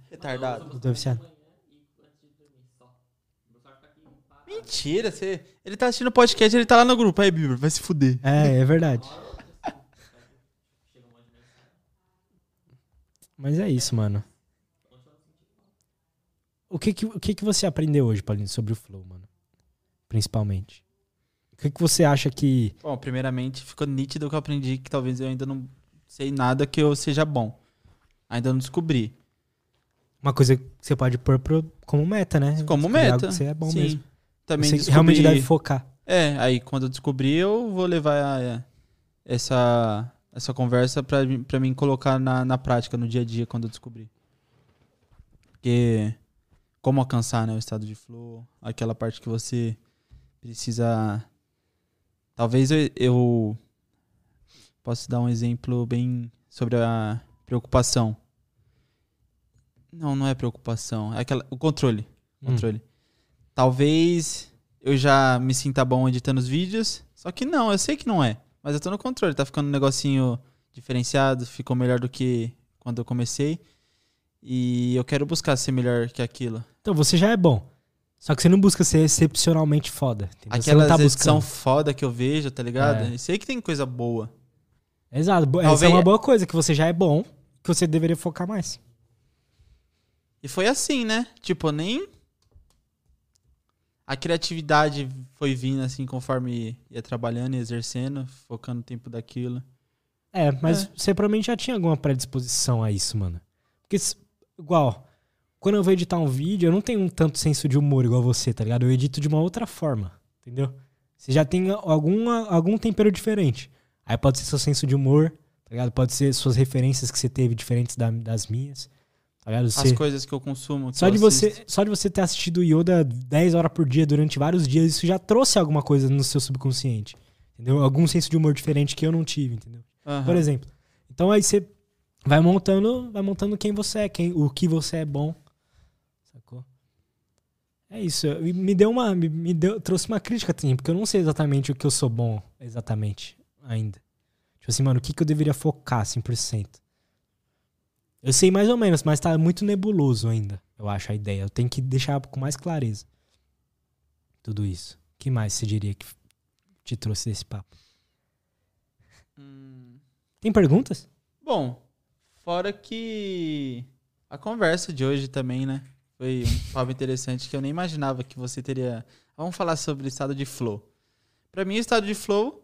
Retardado. Eu tô viciado. Mentira, você... ele tá assistindo o podcast, ele tá lá no grupo. Aí, Bíblia, vai se fuder. É, é verdade. Mas é isso, mano. O que que, o que que você aprendeu hoje, Paulinho, sobre o Flow, mano? Principalmente. O que que você acha que... Bom, primeiramente, ficou nítido que eu aprendi que talvez eu ainda não sei nada que eu seja bom. Ainda não descobri. Uma coisa que você pode pôr pro, como meta, né? Como Descobrir meta. você é bom Sim. mesmo. Também você descobri... realmente deve focar. É, aí quando eu descobrir, eu vou levar é, essa, essa conversa pra, mim- pra mim colocar na, na prática, no dia a dia, quando eu descobrir. Porque como alcançar né, o estado de flow, aquela parte que você precisa. Talvez eu, eu posso dar um exemplo bem sobre a preocupação. Não, não é preocupação. É aquela, o controle. Hum. Controle. Talvez eu já me sinta bom editando os vídeos. Só que não, eu sei que não é. Mas eu tô no controle. Tá ficando um negocinho diferenciado. Ficou melhor do que quando eu comecei. E eu quero buscar ser melhor que aquilo. Então, você já é bom. Só que você não busca ser excepcionalmente foda. Entendeu? você Aquela não tá edição foda que eu vejo, tá ligado? É. Eu sei que tem coisa boa. Exato. bo- Essa Talvez- é uma boa coisa, que você já é bom, que você deveria focar mais. E foi assim, né? Tipo, nem. A criatividade foi vindo assim conforme ia trabalhando e exercendo, focando o tempo daquilo. É, mas É. você provavelmente já tinha alguma predisposição a isso, mano. Porque, igual, quando eu vou editar um vídeo, eu não tenho um tanto senso de humor igual você, tá ligado? Eu edito de uma outra forma, entendeu? Você já tem alguma, algum tempero diferente. Aí pode ser seu senso de humor, tá ligado? Pode ser suas referências que você teve diferentes da- das minhas, tá ligado? As Você, coisas que eu consumo. que só, eu de você, só de você ter assistido Yoda 10 horas por dia durante vários dias, isso já trouxe alguma coisa no seu subconsciente, entendeu? Algum senso de humor diferente que eu não tive, entendeu? Aham. por exemplo. Então aí você vai montando, vai montando quem você é, quem, o que você é bom. É isso. Me deu uma, me, deu, trouxe uma crítica também, porque eu não sei exatamente o que eu sou bom exatamente ainda. Tipo assim, mano, o que, que eu deveria focar 100%? Eu sei mais ou menos, mas tá muito nebuloso ainda, eu acho a ideia. Eu tenho que deixar com mais clareza. Tudo isso. O que mais você diria que te trouxe desse papo? Hum, Tem perguntas? Bom, fora que a conversa de hoje também, né? Foi um papo interessante que eu nem imaginava que você teria. Vamos falar sobre o estado de flow. Pra mim, o estado de flow,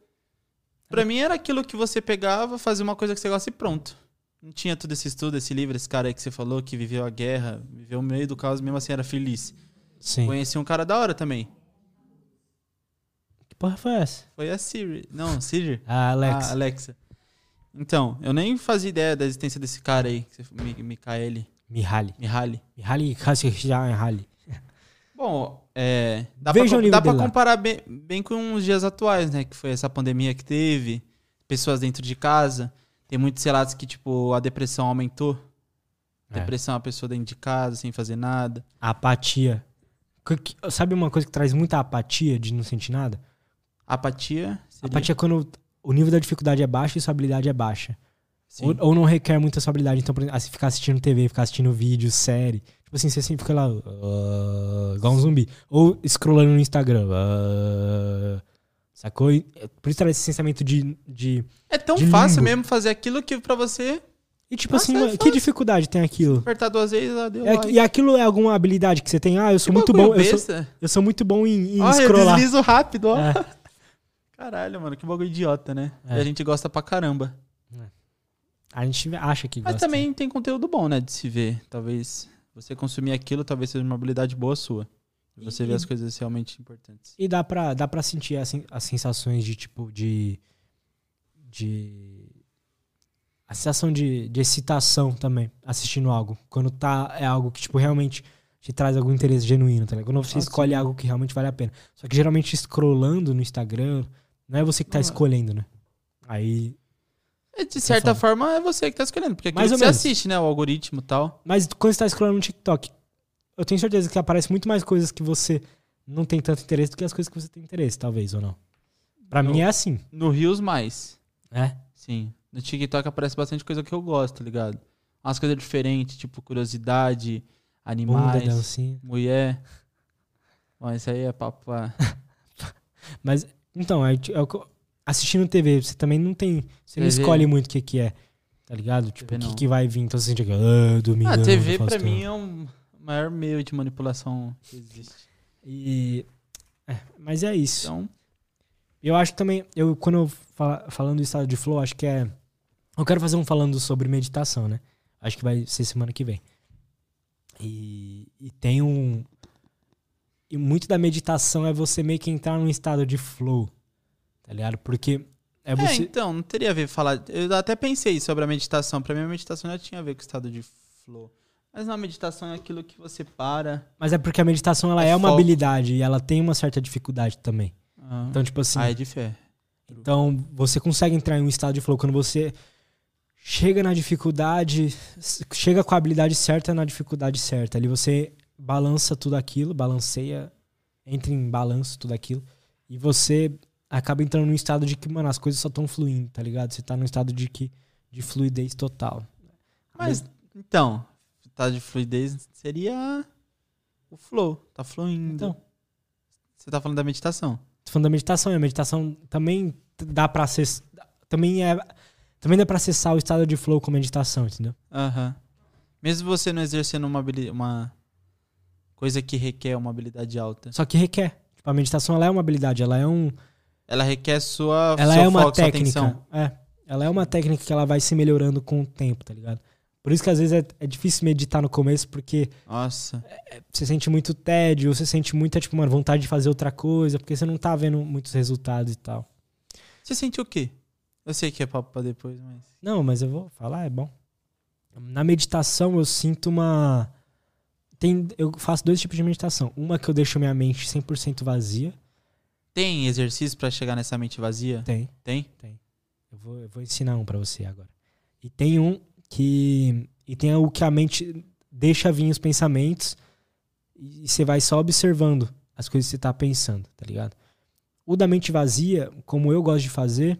pra mim era aquilo que você pegava, fazia uma coisa que você gosta e pronto. Não tinha todo esse estudo, esse livro, esse cara aí que você falou que viveu a guerra, viveu no meio do caos, mesmo assim era feliz. Sim. Conheci um cara da hora também. Que porra foi essa? Foi a Siri. Não, Siri. A Alex. A Alexa. Então, eu nem fazia ideia da existência desse cara aí, Mikaeli. Mihaly. Mihaly. Mihaly Csikszentmihalyi. Bom, é, dá, Veja pra, dá pra comparar bem, bem com os dias atuais, né? Que foi essa pandemia que teve, pessoas dentro de casa. Tem muitos relatos que, tipo, a depressão aumentou. É. Depressão é uma pessoa dentro de casa, sem fazer nada. A apatia. Sabe uma coisa que traz muita apatia de não sentir nada? Apatia. Seria, Apatia é quando o nível da dificuldade é baixo e sua habilidade é baixa. Ou, ou não requer muita sua habilidade. Então, por exemplo, assim, ficar assistindo TV, ficar assistindo vídeo, série. Tipo assim, você sempre fica lá, ah, igual um zumbi. Ou scrollando no Instagram. ah, sacou? E, é, Por isso traz esse sentimento de, de. É tão de fácil mesmo fazer aquilo que pra você E tipo Nossa, assim, é que dificuldade tem aquilo? apertar duas vezes, ah, deu É, like. e aquilo é alguma habilidade que você tem? Ah, eu sou Que muito bom. Eu sou, eu sou muito bom em, em eu scrollar. deslizo rápido, ó. É. Caralho, mano, que bagulho idiota, né? É. E a gente gosta pra caramba. A gente acha que Mas gosta. também tem conteúdo bom, né, de se ver. Talvez você consumir aquilo, talvez seja uma habilidade boa sua. Você E- vê as coisas realmente importantes. E dá pra, dá pra sentir as, as sensações de tipo de. de. A sensação de, de excitação também, assistindo algo. Quando tá. É algo que, tipo, realmente te traz algum interesse genuíno, tá ligado? Quando você Ah, escolhe sim. algo que realmente vale a pena. Só que geralmente scrollando no Instagram, não é você que tá é. escolhendo, né? Aí. E, de certa forma, é você que tá escolhendo. Porque é Mais que ou você menos. assiste, né? O algoritmo e tal. Mas quando você tá scrollando no TikTok, eu tenho certeza que aparece muito mais coisas que você não tem tanto interesse do que as coisas que você tem interesse, talvez, ou não. Pra No- mim é assim, No Rios, mais. né? Sim. No TikTok aparece bastante coisa que eu gosto, tá ligado? Umas coisas diferentes, tipo curiosidade, Bunda, animais, dancinha. mulher. Bom, isso aí é papo pra... Mas, então, é, é o que eu- assistindo TV, você também não tem. Você não TV. escolhe muito o que, que é. Tá ligado? Tipo, o que, não. que vai vir. Então você sente que. Ah, domingo. Ah, TV pra mim é um maior meio de manipulação que existe. E. é, mas é isso. Então, Eu acho que também. Eu, quando eu fala, falando do estado de flow, acho que é. Eu quero fazer um falando sobre meditação, né? Acho que vai ser semana que vem. E, e tem um. E muito da meditação é você meio que entrar num estado de flow. Tá ligado? Porque é É, você. então, não teria a ver falar. Eu até pensei sobre a meditação. Pra mim, a meditação já tinha a ver com o estado de flow. Mas na meditação é aquilo que você para. Mas é porque a meditação ela É é, uma habilidade e ela tem uma certa dificuldade também. Ah, Então, tipo assim. ah, é de fé. Então, você consegue entrar em um estado de flow quando você chega na dificuldade, chega com a habilidade certa na dificuldade certa. Ali você balança tudo aquilo, balanceia, entra em balanço tudo aquilo, e você acaba entrando num estado de que, mano, as coisas só estão fluindo, tá ligado? Você tá num estado de que de fluidez total. Mas, então, estado de fluidez seria o flow. Tá fluindo. Então, Você tá falando da meditação. tô falando da meditação, e a meditação também dá pra acessar, também é também dá pra acessar o estado de flow com meditação, entendeu? Aham. Mesmo você não exercendo uma, uma coisa que requer uma habilidade alta. Só que requer. Tipo, a meditação ela é uma habilidade, ela é um Ela requer sua, ela é uma foco, técnica. É. Ela é uma técnica que ela vai se melhorando com o tempo, tá ligado? Por isso que às vezes é, é difícil meditar no começo, porque Nossa. você sente muito tédio, você sente muita, tipo, uma vontade de fazer outra coisa, porque você não tá vendo muitos resultados e tal. Você sentiu o quê? Eu sei que é papo pra depois, mas. Não, mas eu vou falar, é bom. Na meditação eu sinto uma. Tem, eu faço dois tipos de meditação. Uma que eu deixo minha mente 100% vazia. Tem exercício pra chegar nessa mente vazia? Tem. Tem? Eu vou, eu vou ensinar um pra você agora. E tem um que. E tem o que a mente deixa vir os pensamentos e você vai só observando as coisas que você tá pensando, tá ligado? O da mente vazia, como eu gosto de fazer.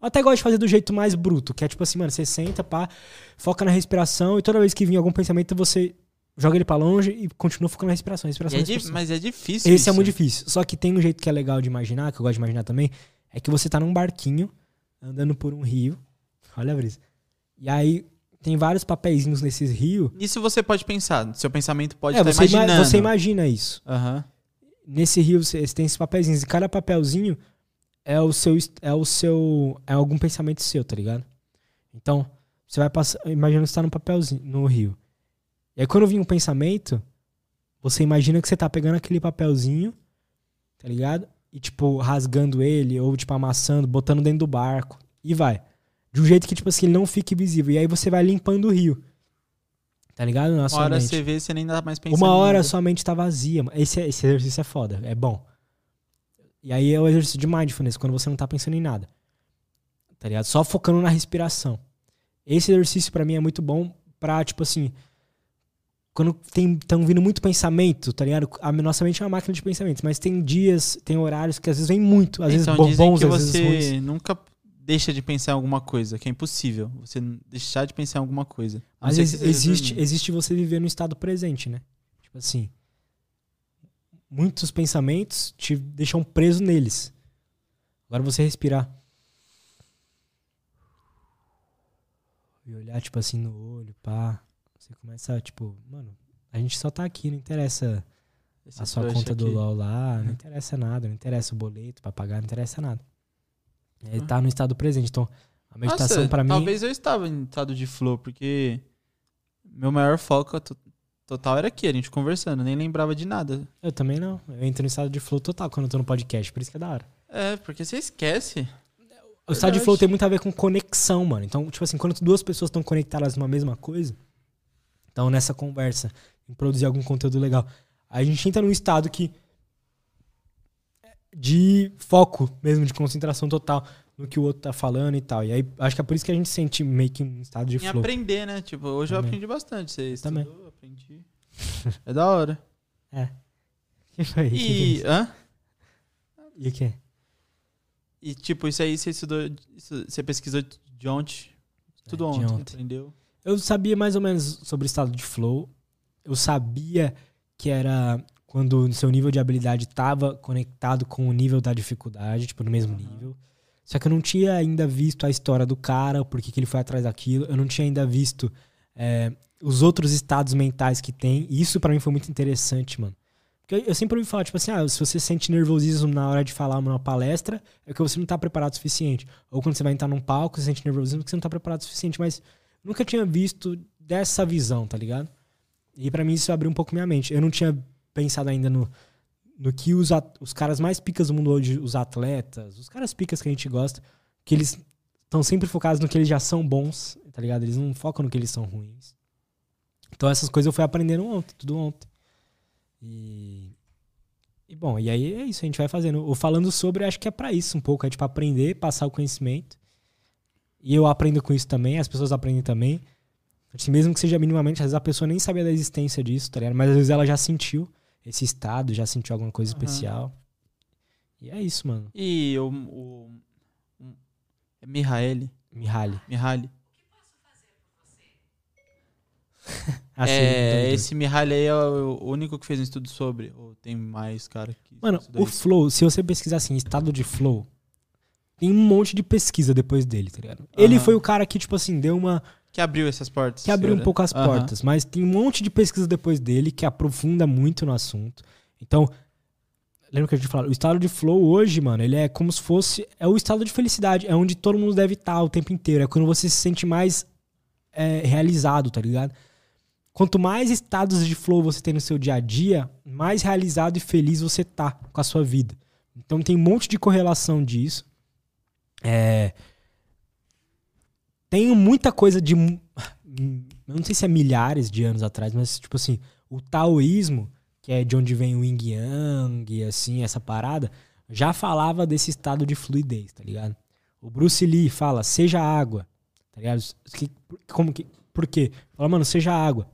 Eu até gosto de fazer do jeito mais bruto, que é tipo assim, mano, você senta, pá, foca na respiração e toda vez que vir algum pensamento você joga ele pra longe e continua focando na respiração. E respiração, é respiração. mas é difícil. Esse é isso. muito difícil. Só que tem um jeito que é legal de imaginar, que eu gosto de imaginar também, é que você tá num barquinho, andando por um rio. Olha a brisa. E aí tem vários papeizinhos nesses rios. Isso você pode pensar. Seu pensamento pode É, estar você, ima- imaginando. você imagina isso. Aham. Nesse rio você, você tem esses papeizinhos e cada papelzinho é o seu é o seu é algum pensamento seu, tá ligado? Então, você vai passar, imagina você tá no papelzinho no rio. E aí quando vir um pensamento, você imagina que você tá pegando aquele papelzinho, tá ligado? E tipo rasgando ele ou tipo amassando, botando dentro do barco e vai. De um jeito que tipo assim, ele não fique visível. E aí você vai limpando o rio. Tá ligado? Na Uma hora mente. você vê, você nem dá mais pensando. Uma hora sua mente tá vazia. Esse, esse exercício é foda, é bom. E aí é o exercício de mindfulness, quando você não tá pensando em nada. Tá ligado? Só focando na respiração. Esse exercício pra mim é muito bom pra, tipo assim, quando tem tão vindo muito pensamento, tá ligado? A nossa mente é uma máquina de pensamentos, mas tem dias, tem horários que às vezes vem muito, às vezes então, dizem bons, às vezes ruins. você nunca deixa de pensar em alguma coisa, que é impossível. Você deixar de pensar em alguma coisa. Mas existe, dormindo. existe você viver no estado presente, né? Tipo assim. Muitos pensamentos te deixam preso neles. Agora você respirar. E olhar, tipo assim, no olho, pá. Você começa, tipo, mano, a gente só tá aqui, não interessa Esse a sua conta do aqui. LOL lá, não interessa nada, não interessa o boleto pra pagar, não interessa nada. Ele tá no estado presente. Então, a meditação pra mim. Talvez eu estava em estado de flow, porque meu maior foco to- total era aqui, a gente conversando, nem lembrava de nada. Eu também não. Eu entro no estado de flow total quando eu tô no podcast, por isso que é da hora. É, porque você esquece. O estado de flow tem muito a ver com conexão, mano. Então, tipo assim, quando duas pessoas estão conectadas numa mesma coisa, então nessa conversa, em produzir algum conteúdo legal, aí a gente entra num estado que. de foco mesmo, de concentração total no que o outro tá falando e tal. E aí, acho que é por isso que a gente sente meio que um estado de Em flow. aprender, né? Tipo, hoje eu Também. aprendi bastante. Você Também. estudou, aprendi. É da hora. Que foi? E, hã? E o quê? E, tipo, isso aí você estudou, você pesquisou de ontem, tudo É, ontem, ontem. aprendeu? Eu sabia mais ou menos sobre o estado de flow. Eu sabia que era quando o seu nível de habilidade estava conectado com o nível da dificuldade, tipo, no mesmo nível. Só que eu não tinha ainda visto a história do cara, o porquê que ele foi atrás daquilo. Eu não tinha ainda visto é, os outros estados mentais que tem. E isso pra mim foi muito interessante, mano. Porque eu- eu sempre ouvi falar, tipo assim, ah, se você sente nervosismo na hora de falar numa palestra, é que você não tá preparado o suficiente. Ou quando você vai entrar num palco, você sente nervosismo porque você não tá preparado o suficiente. Mas Nunca tinha visto dessa visão, tá ligado? E pra mim isso abriu um pouco minha mente. Eu não tinha pensado ainda no, no que os, at- os caras mais picas do mundo hoje, os atletas, os caras picas que a gente gosta, que eles estão sempre focados no que eles já são bons, tá ligado? Eles não focam no que eles são ruins. Então essas coisas eu fui aprendendo ontem, tudo ontem. E, e bom, e aí é isso, a gente vai fazendo. O falando sobre, acho que é pra isso um pouco, é tipo aprender, passar o conhecimento. E eu aprendo com isso também, as pessoas aprendem também. Assim, mesmo que seja minimamente, às vezes a pessoa nem sabia da existência disso, tá ligado? Mas às vezes ela já sentiu esse estado, já sentiu alguma coisa Aham. especial. E é isso, mano. E o. o, o é Mihaly. Mihaly. Mihaly. Ah, sim, é, esse Mihaly aí é o único que fez um estudo sobre. Ou tem mais cara que. Mano, o isso? flow, se você pesquisar assim, estado de flow, tem um monte de pesquisa depois dele, tá ligado? Ele Aham. foi o cara que, tipo assim, deu uma. Que abriu essas portas. que abriu um será? pouco as Aham. portas, mas tem um monte de pesquisa depois dele que aprofunda muito no assunto. Então, lembra que a gente falou, o estado de flow hoje, mano, ele é como se fosse é o estado de felicidade, é onde todo mundo deve estar o tempo inteiro, é quando você se sente mais é, realizado, tá ligado? Quanto mais estados de flow você tem no seu dia a dia, mais realizado e feliz você tá com a sua vida. Então tem um monte de correlação disso. É, tenho muita coisa de. Eu não sei se é milhares de anos atrás, mas, tipo assim, o taoísmo, que é de onde vem o yin yang e assim, essa parada, já falava desse estado de fluidez, tá ligado? O Bruce Lee fala, seja água, tá ligado? Que- como que, por quê? Fala, mano, seja água.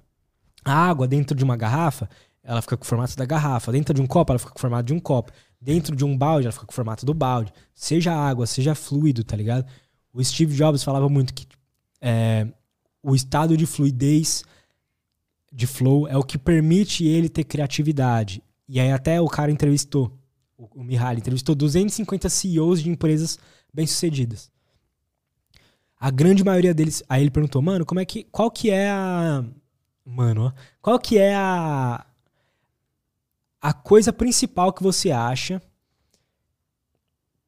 A água dentro de uma garrafa, ela fica com o formato da garrafa. Dentro de um copo, ela fica com o formato de um copo. Dentro de um balde, ela fica com o formato do balde. Seja água, seja fluido, tá ligado? O Steve Jobs falava muito que é, o estado de fluidez, de flow, é o que permite ele ter criatividade. E aí até o cara entrevistou, o, o Mihaly entrevistou 250 CEOs de empresas bem-sucedidas. A grande maioria deles, aí ele perguntou, mano, como é que, qual que é a, mano, qual que é a a coisa principal que você acha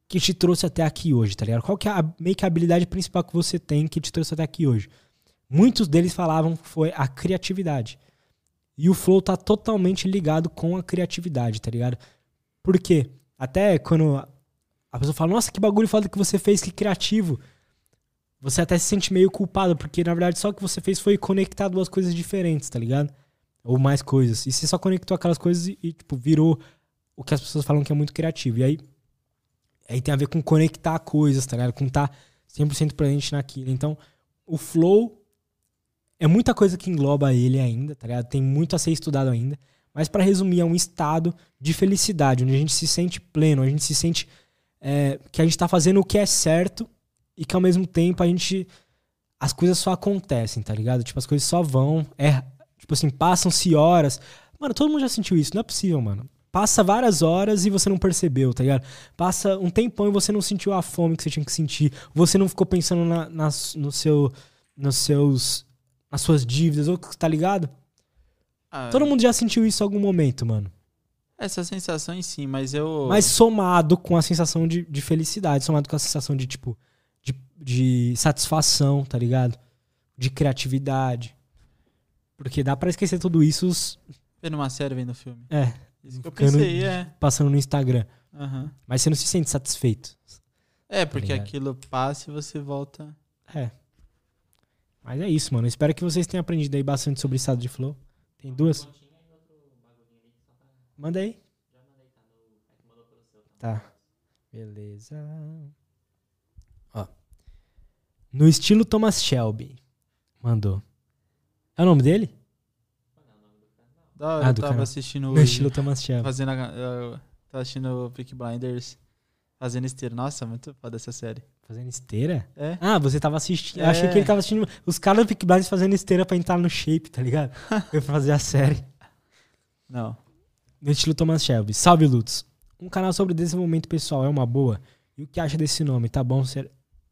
que te trouxe até aqui hoje, tá ligado? Qual que é a, meio que a habilidade principal que você tem que te trouxe até aqui hoje? Muitos deles falavam que foi a criatividade. E o flow tá totalmente ligado com a criatividade, tá ligado? Por quê? Até quando a pessoa fala, nossa, que bagulho foda que você fez, que criativo. Você até se sente meio culpado, porque na verdade só o que você fez foi conectar duas coisas diferentes, tá ligado? Ou mais coisas. E você só conectou aquelas coisas e, e, tipo, virou o que as pessoas falam que é muito criativo. E aí, aí tem a ver com conectar coisas, tá ligado? Com estar 100% presente naquilo. Então, o flow é muita coisa que engloba ele ainda, tá ligado? Tem muito a ser estudado ainda. Mas para resumir, é um estado de felicidade, onde a gente se sente pleno, a gente se sente é, que a gente tá fazendo o que é certo e que ao mesmo tempo a gente. As coisas só acontecem, tá ligado? Tipo, as coisas só vão. É, tipo assim, passam-se horas. Mano, todo mundo já sentiu isso, não é possível, mano. Passa várias horas e você não percebeu, tá ligado? Passa um tempão e você não sentiu a fome que você tinha que sentir. Você não ficou pensando na, nas, no seu, nos seus, nas suas dívidas, ou tá ligado? Ah, Todo mundo já sentiu isso em algum momento, mano. Essa sensação em si, mas eu. Mas somado com a sensação de, de felicidade, somado com a sensação de, tipo, de, de satisfação, tá ligado? De criatividade. Porque dá pra esquecer tudo isso Vendo uma série, vendo filme. é, Isso que eu pensei, é. passando no Instagram. Aham. Mas você não se sente satisfeito. É, porque ligado? aquilo passa e você volta. É. Mas é isso, mano. Espero que vocês tenham aprendido aí bastante sobre estado de flow. Tem duas? Manda aí. Tá. Beleza. Ó. No estilo Thomas Shelby. Mandou. É o nome dele? Ah, eu do tava canal. assistindo hoje. estilo Thomas Shelby. Fazendo a, eu tava assistindo o Peak Blinders. Fazendo esteira. Nossa, muito foda essa série. Fazendo esteira? É? Ah, você tava assistindo. Eu É. achei que ele tava assistindo os caras do Peak Blinders fazendo esteira pra entrar no shape, tá ligado? Eu pra fazer a série. Não. No estilo Thomas Shelby. Salve, Lutz. Um canal sobre desenvolvimento pessoal é uma boa? E o que acha desse nome? Tá bom? Ser-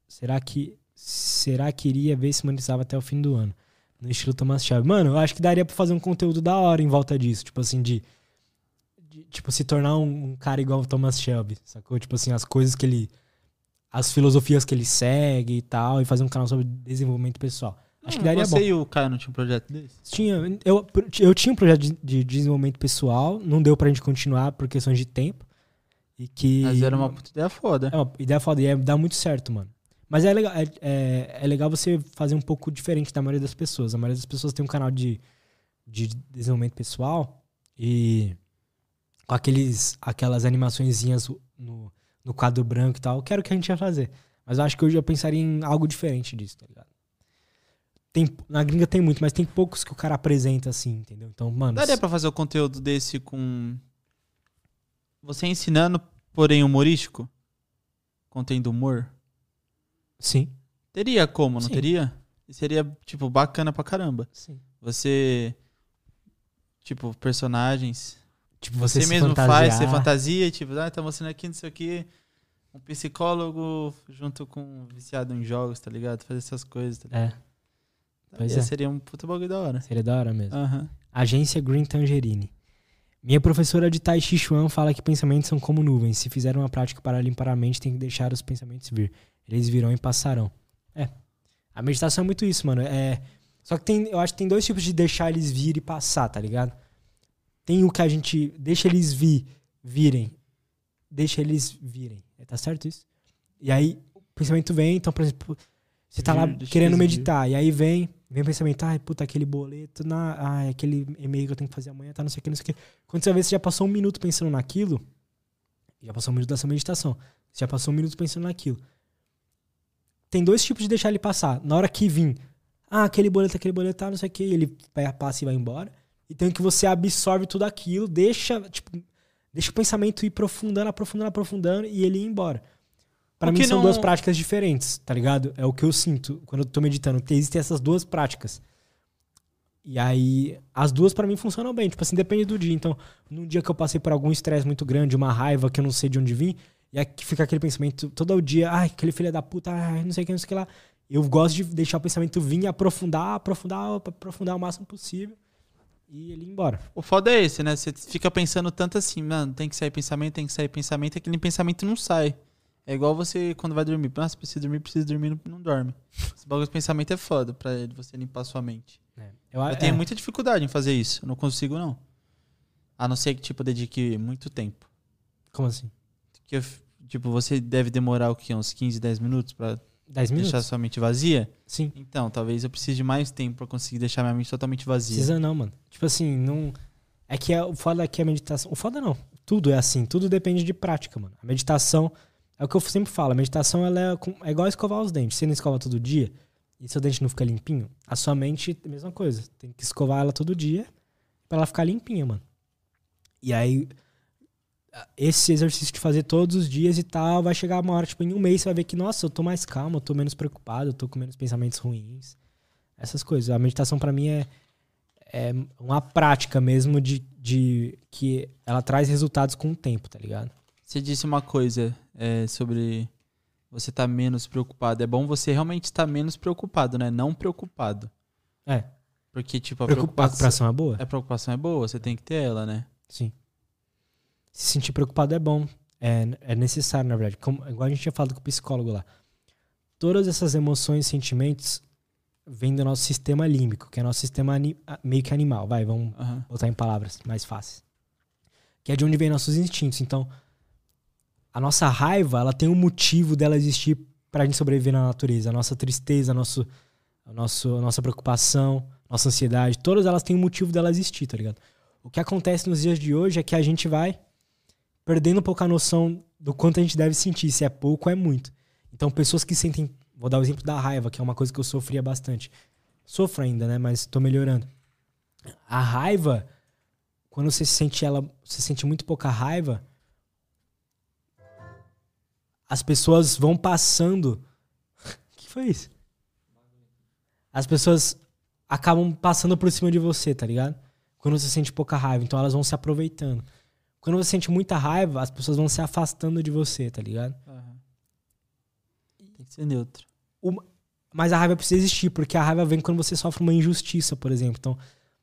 será que será que iria ver se monetizava até o fim do ano? No estilo Thomas Shelby. Mano, eu acho que daria pra fazer um conteúdo da hora em volta disso. Tipo assim, de. de, tipo, se tornar um, um cara igual o Thomas Shelby. Sacou? Tipo assim, as coisas que ele. As filosofias que ele segue e tal. E fazer um canal sobre desenvolvimento pessoal. Acho que daria Você bom. e o Caio não tinha um projeto desse? Tinha, eu, eu tinha um projeto de, de desenvolvimento pessoal, não deu pra gente continuar por questões de tempo. E que. Mas era uma puta ideia foda. É uma ideia foda e é, dá muito certo, mano. Mas é legal, é, é, é legal você fazer um pouco diferente da maioria das pessoas. A maioria das pessoas tem um canal de, de desenvolvimento pessoal e com aqueles, aquelas animaçõezinhas no, no quadro branco e tal, que era o que a gente ia fazer. Mas eu acho que hoje eu pensaria em algo diferente disso, tá ligado? Tem, na gringa tem muito, mas tem poucos que o cara apresenta assim, entendeu? Então, mano. Daria pra fazer o conteúdo desse com. Você ensinando, porém humorístico? Contendo humor? Sim. Teria como, não Sim. teria? Seria, tipo, bacana pra caramba. Sim. Você. Tipo, personagens. Tipo, Você, você, mesmo faz, você fantasia, tipo, ah, tá mostrando aqui, não sei o que. Um psicólogo junto com um viciado em jogos, tá ligado? Fazer essas coisas, tá ligado? É, pois Daria, é. Seria um puta bagulho da hora. seria da hora mesmo. Aham. Agência Green Tangerine. Minha professora de Tai Chi Chuan fala que pensamentos são como nuvens. Se fizer uma prática para limpar a mente, tem que deixar os pensamentos vir. Eles virão e passarão. É. A meditação é muito isso, mano. É. Só que tem, eu acho que tem dois tipos de deixar eles vir e passar, tá ligado? Tem o que a gente deixa eles vir, virem. Deixa eles virem. Tá certo isso? E aí o pensamento vem, então, por exemplo, você tá lá deixa querendo vir. meditar, e aí vem, vem o pensamento, ai, puta, aquele boleto, na, ai, aquele e-mail que eu tenho que fazer amanhã, tá, não sei o que, não sei o que. Quando você vê, você já passou um minuto pensando naquilo, já passou um minuto dessa meditação, você já passou um minuto pensando naquilo. Tem dois tipos de deixar ele passar. Na hora que vir, ah, aquele boleto, aquele boleto, tá, não sei o que, ele vai- passa e vai embora. E tem que você absorve tudo aquilo, deixa, tipo, deixa o pensamento ir aprofundando, aprofundando, aprofundando e ele ir embora. Pra O mim são não- duas práticas diferentes, tá ligado? É o que eu sinto quando eu tô meditando, que existem essas duas práticas. E aí, as duas pra mim funcionam bem, tipo assim, depende do dia. Então, num dia que eu passei por algum estresse muito grande, uma raiva que eu não sei de onde vir, e aí que fica aquele pensamento todo o dia, ai, aquele filho da puta, ai, não sei o que, não sei o que lá. Eu gosto de deixar o pensamento vir, aprofundar, aprofundar, aprofundar o máximo possível e ele ir embora. O foda é esse, né? Você fica pensando tanto assim, mano, tem que sair pensamento, tem que sair pensamento, aquele pensamento não sai. É igual você quando vai dormir. Nossa, precisa dormir, precisa dormir, não, não dorme. Esse bagulho de pensamento é foda pra você limpar sua mente. Eu, Eu tenho muita dificuldade em fazer isso. Eu não consigo, não. A não ser que, tipo, dedique muito tempo. Como assim? Que, eu- tipo, você deve demorar o quê? Uns 15, 10 minutos pra 10 minutos? deixar sua mente vazia? Sim. Então, talvez eu precise de mais tempo pra conseguir deixar minha mente totalmente vazia. Precisa não, mano. Tipo assim, não. É que é, o foda é que a meditação. O foda não. Tudo é assim. Tudo depende de prática, mano. A meditação. É o que eu sempre falo. A meditação ela é, é igual escovar os dentes. Você não escova todo dia e seu dente não fica limpinho, a sua mente, a mesma coisa. Tem que escovar ela todo dia pra ela ficar limpinha, mano. E aí. Esse exercício de fazer todos os dias e tal, vai chegar uma hora, tipo, em um mês você vai ver que, nossa, eu tô mais calmo, eu tô menos preocupado, eu tô com menos pensamentos ruins. Essas coisas. A meditação pra mim é, é uma prática mesmo de, de que ela traz resultados com o tempo, tá ligado? Você disse uma coisa é, sobre você estar menos preocupado. É bom você realmente estar menos preocupado, né? Não preocupado. É. Porque, tipo, a preocupação, preocupação é boa? a preocupação é boa, você tem que ter ela, né? Sim. Se sentir preocupado é bom. É, é necessário, na verdade. Como, igual a gente tinha falado com o psicólogo lá. Todas essas emoções sentimentos vêm do nosso sistema límbico, que é nosso sistema a- meio que animal. Vai, vamos Aham. botar em palavras mais fáceis. Que é de onde vem nossos instintos. Então, a nossa raiva, ela tem um motivo dela existir pra gente sobreviver na natureza. A nossa tristeza, a, nosso, a, nosso, a nossa preocupação, nossa ansiedade, todas elas têm um motivo dela existir, tá ligado? O que acontece nos dias de hoje é que a gente vai perdendo um pouco a noção do quanto a gente deve sentir, se é pouco ou é muito. Então, pessoas que sentem. Vou dar o exemplo da raiva, que é uma coisa que eu sofria bastante. Sofro ainda, né? Mas tô melhorando. A raiva, quando você sente ela, você sente muito pouca raiva, as pessoas vão passando. Que foi isso? As pessoas acabam passando por cima de você, tá ligado? Quando você sente pouca raiva, então elas vão se aproveitando. Quando você sente muita raiva, as pessoas vão se afastando de você, tá ligado? Aham. Tem que ser neutro. Mas a raiva precisa existir, porque a raiva vem quando você sofre uma injustiça, por exemplo. Então,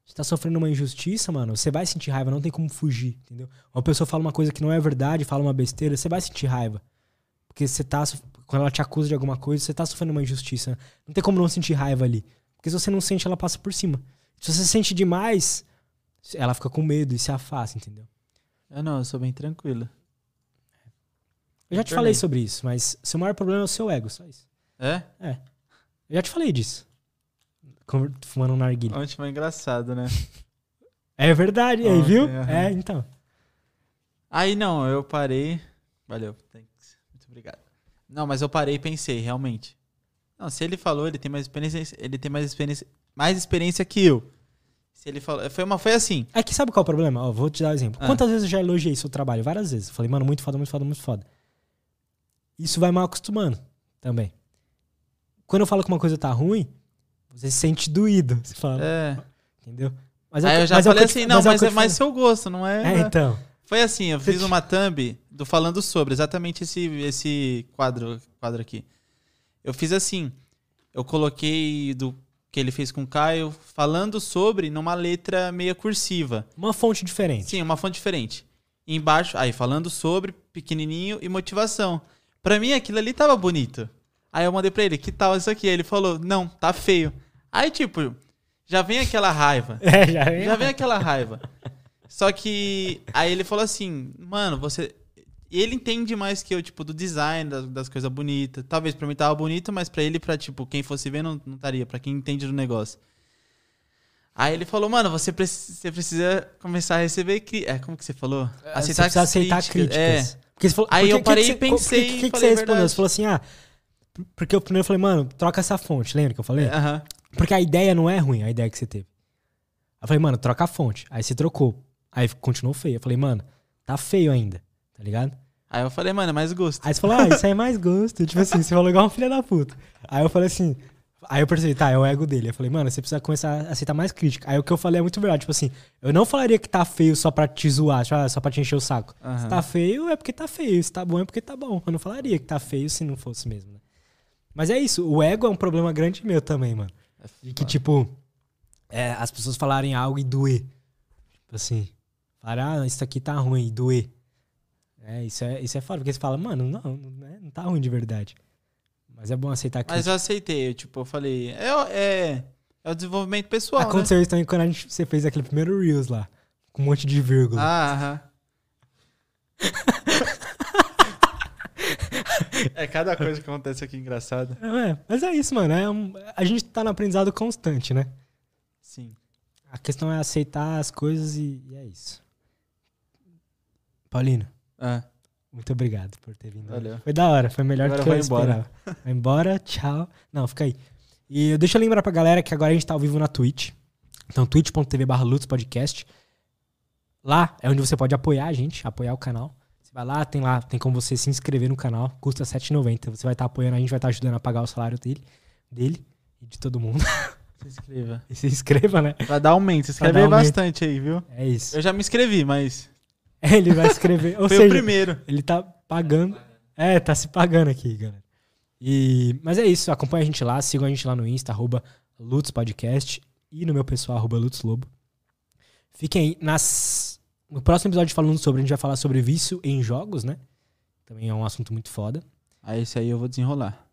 você tá sofrendo uma injustiça, mano, você vai sentir raiva, não tem como fugir, entendeu? Uma pessoa fala uma coisa que não é verdade, fala uma besteira, você vai sentir raiva. Porque você tá. Quando ela te acusa de alguma coisa, você tá sofrendo uma injustiça. Não tem como não sentir raiva ali. Porque se você não sente, ela passa por cima. Se você sente demais, ela fica com medo e se afasta, entendeu? Eu não, eu sou bem tranquilo. Eu já te falei sobre isso, mas seu maior problema é o seu ego, só isso. É? Eu já te falei disso. Fumando um narguilha. Ontem foi engraçado, né? É verdade, aí, viu? aham. É, então. Aí não, eu parei. Valeu, thanks. Muito obrigado. Não, mas eu parei e pensei, realmente. Não, se ele falou, ele tem mais experiência, ele tem mais experiência, mais experiência que eu. Se ele falou, foi uma foi assim. É que sabe qual é o problema? Ó, vou te dar um exemplo. Ah. Quantas vezes eu já elogiei seu trabalho? Várias vezes. Eu Falei, mano, muito foda, muito foda, muito foda. Isso vai mal acostumando também. Quando eu falo que uma coisa tá ruim, você se sente doído. Você fala, É. entendeu? Mas é Aí que- eu já mas é falei que eu assim, não, é mas que eu é mais seu gosto, não é? É, então. Foi assim, eu fiz uma thumb do falando sobre, exatamente esse, esse quadro, quadro aqui. Eu fiz assim, eu coloquei do que ele fez com o Caio, falando sobre numa letra meia cursiva. Uma fonte diferente. Sim, uma fonte diferente. E embaixo, aí falando sobre, pequenininho e motivação. Pra mim aquilo ali tava bonito. Aí eu mandei pra ele, que tal isso aqui? Aí ele falou, não, tá feio. Aí tipo, já vem aquela raiva. É, já é. Já vem aquela raiva. Só que aí ele falou assim, mano, você. Ele entende mais que eu, tipo, do design, das, das coisas bonitas. Talvez pra mim tava bonito, mas pra ele, pra, tipo, quem fosse ver, não, não estaria. Pra quem entende do negócio. Aí ele falou, mano, você, preci- você precisa começar a receber. Cri é, como que você falou? É, você precisa aceitar críticas. É. Porque falou, Aí porque- eu que parei que e você- pensei O que, que, e que você respondeu? Você falou assim, ah... Porque eu primeiro falei, mano, troca essa fonte. Lembra que eu falei? Aham. Porque a ideia não é ruim, a ideia que você teve. Aí eu falei, mano, troca a fonte. Aí você trocou. Aí continuou feio. Eu falei, mano, tá feio ainda. Tá ligado? Aí eu falei, mano, é mais gosto. Aí você falou, ah, isso aí é mais gosto. tipo assim, você falou igual uma filha da puta. Aí eu falei assim. Aí eu percebi, tá, é o ego dele. Eu falei, mano, você precisa começar a aceitar mais crítica. Aí o que eu falei é muito verdade. Tipo assim, eu não falaria que tá feio só pra te zoar, tipo, ah, só pra te encher o saco. Aham. Se tá feio, é porque tá feio. Se tá bom, é porque tá bom. Eu não falaria que tá feio se não fosse mesmo, né? Mas é isso, o ego é um problema grande meu também, mano. De que, tipo, é, as pessoas falarem algo e doer. Tipo assim, falar, ah, isso aqui tá ruim, e doer. É, isso é, isso é foda, porque você fala, mano, não, não, é- não tá ruim de verdade. Mas é bom aceitar que Mas eu aceitei, eu, tipo, eu falei, é, é, é o desenvolvimento pessoal, né? aconteceu isso também quando a gente, você fez aquele primeiro Reels lá, com um monte de vírgula. Ah, aham. é cada coisa que acontece aqui engraçada. É, mas é isso, mano. É um- a gente tá no aprendizado constante, né? Sim. A questão é aceitar as coisas e, e é isso. Paulino, Ah, muito obrigado por ter vindo. Valeu. Foi da hora, foi melhor Agora do que eu vai embora. esperava. Vai embora, tchau. Não, fica aí. E deixa eu lembrar pra galera que agora a gente tá ao vivo na Twitch. Então, twitch.tv barra Podcast. Lá é onde você pode apoiar a gente, apoiar o canal. Você vai lá, tem lá, tem como você se inscrever no canal, custa R$ 7,90. Você vai estar apoiando, a gente vai estar ajudando a pagar o salário dele, dele e de todo mundo. se inscreva. E se inscreva, né? Vai dar aumento, se inscreve aumento. bastante aí, viu? É isso. Eu já me inscrevi, mas Ele vai escrever. Ou foi o seja, primeiro. ele tá pagando. É, tá se pagando aqui, galera. E, mas é isso, acompanha a gente lá, sigam a gente lá no Insta, arroba Lutz Podcast e no meu pessoal, arroba Lutz Lobo. Fiquem aí. Nas, no próximo episódio falando sobre, a gente vai falar sobre vício em jogos, né? Também é um assunto muito foda. Aí esse aí eu vou desenrolar.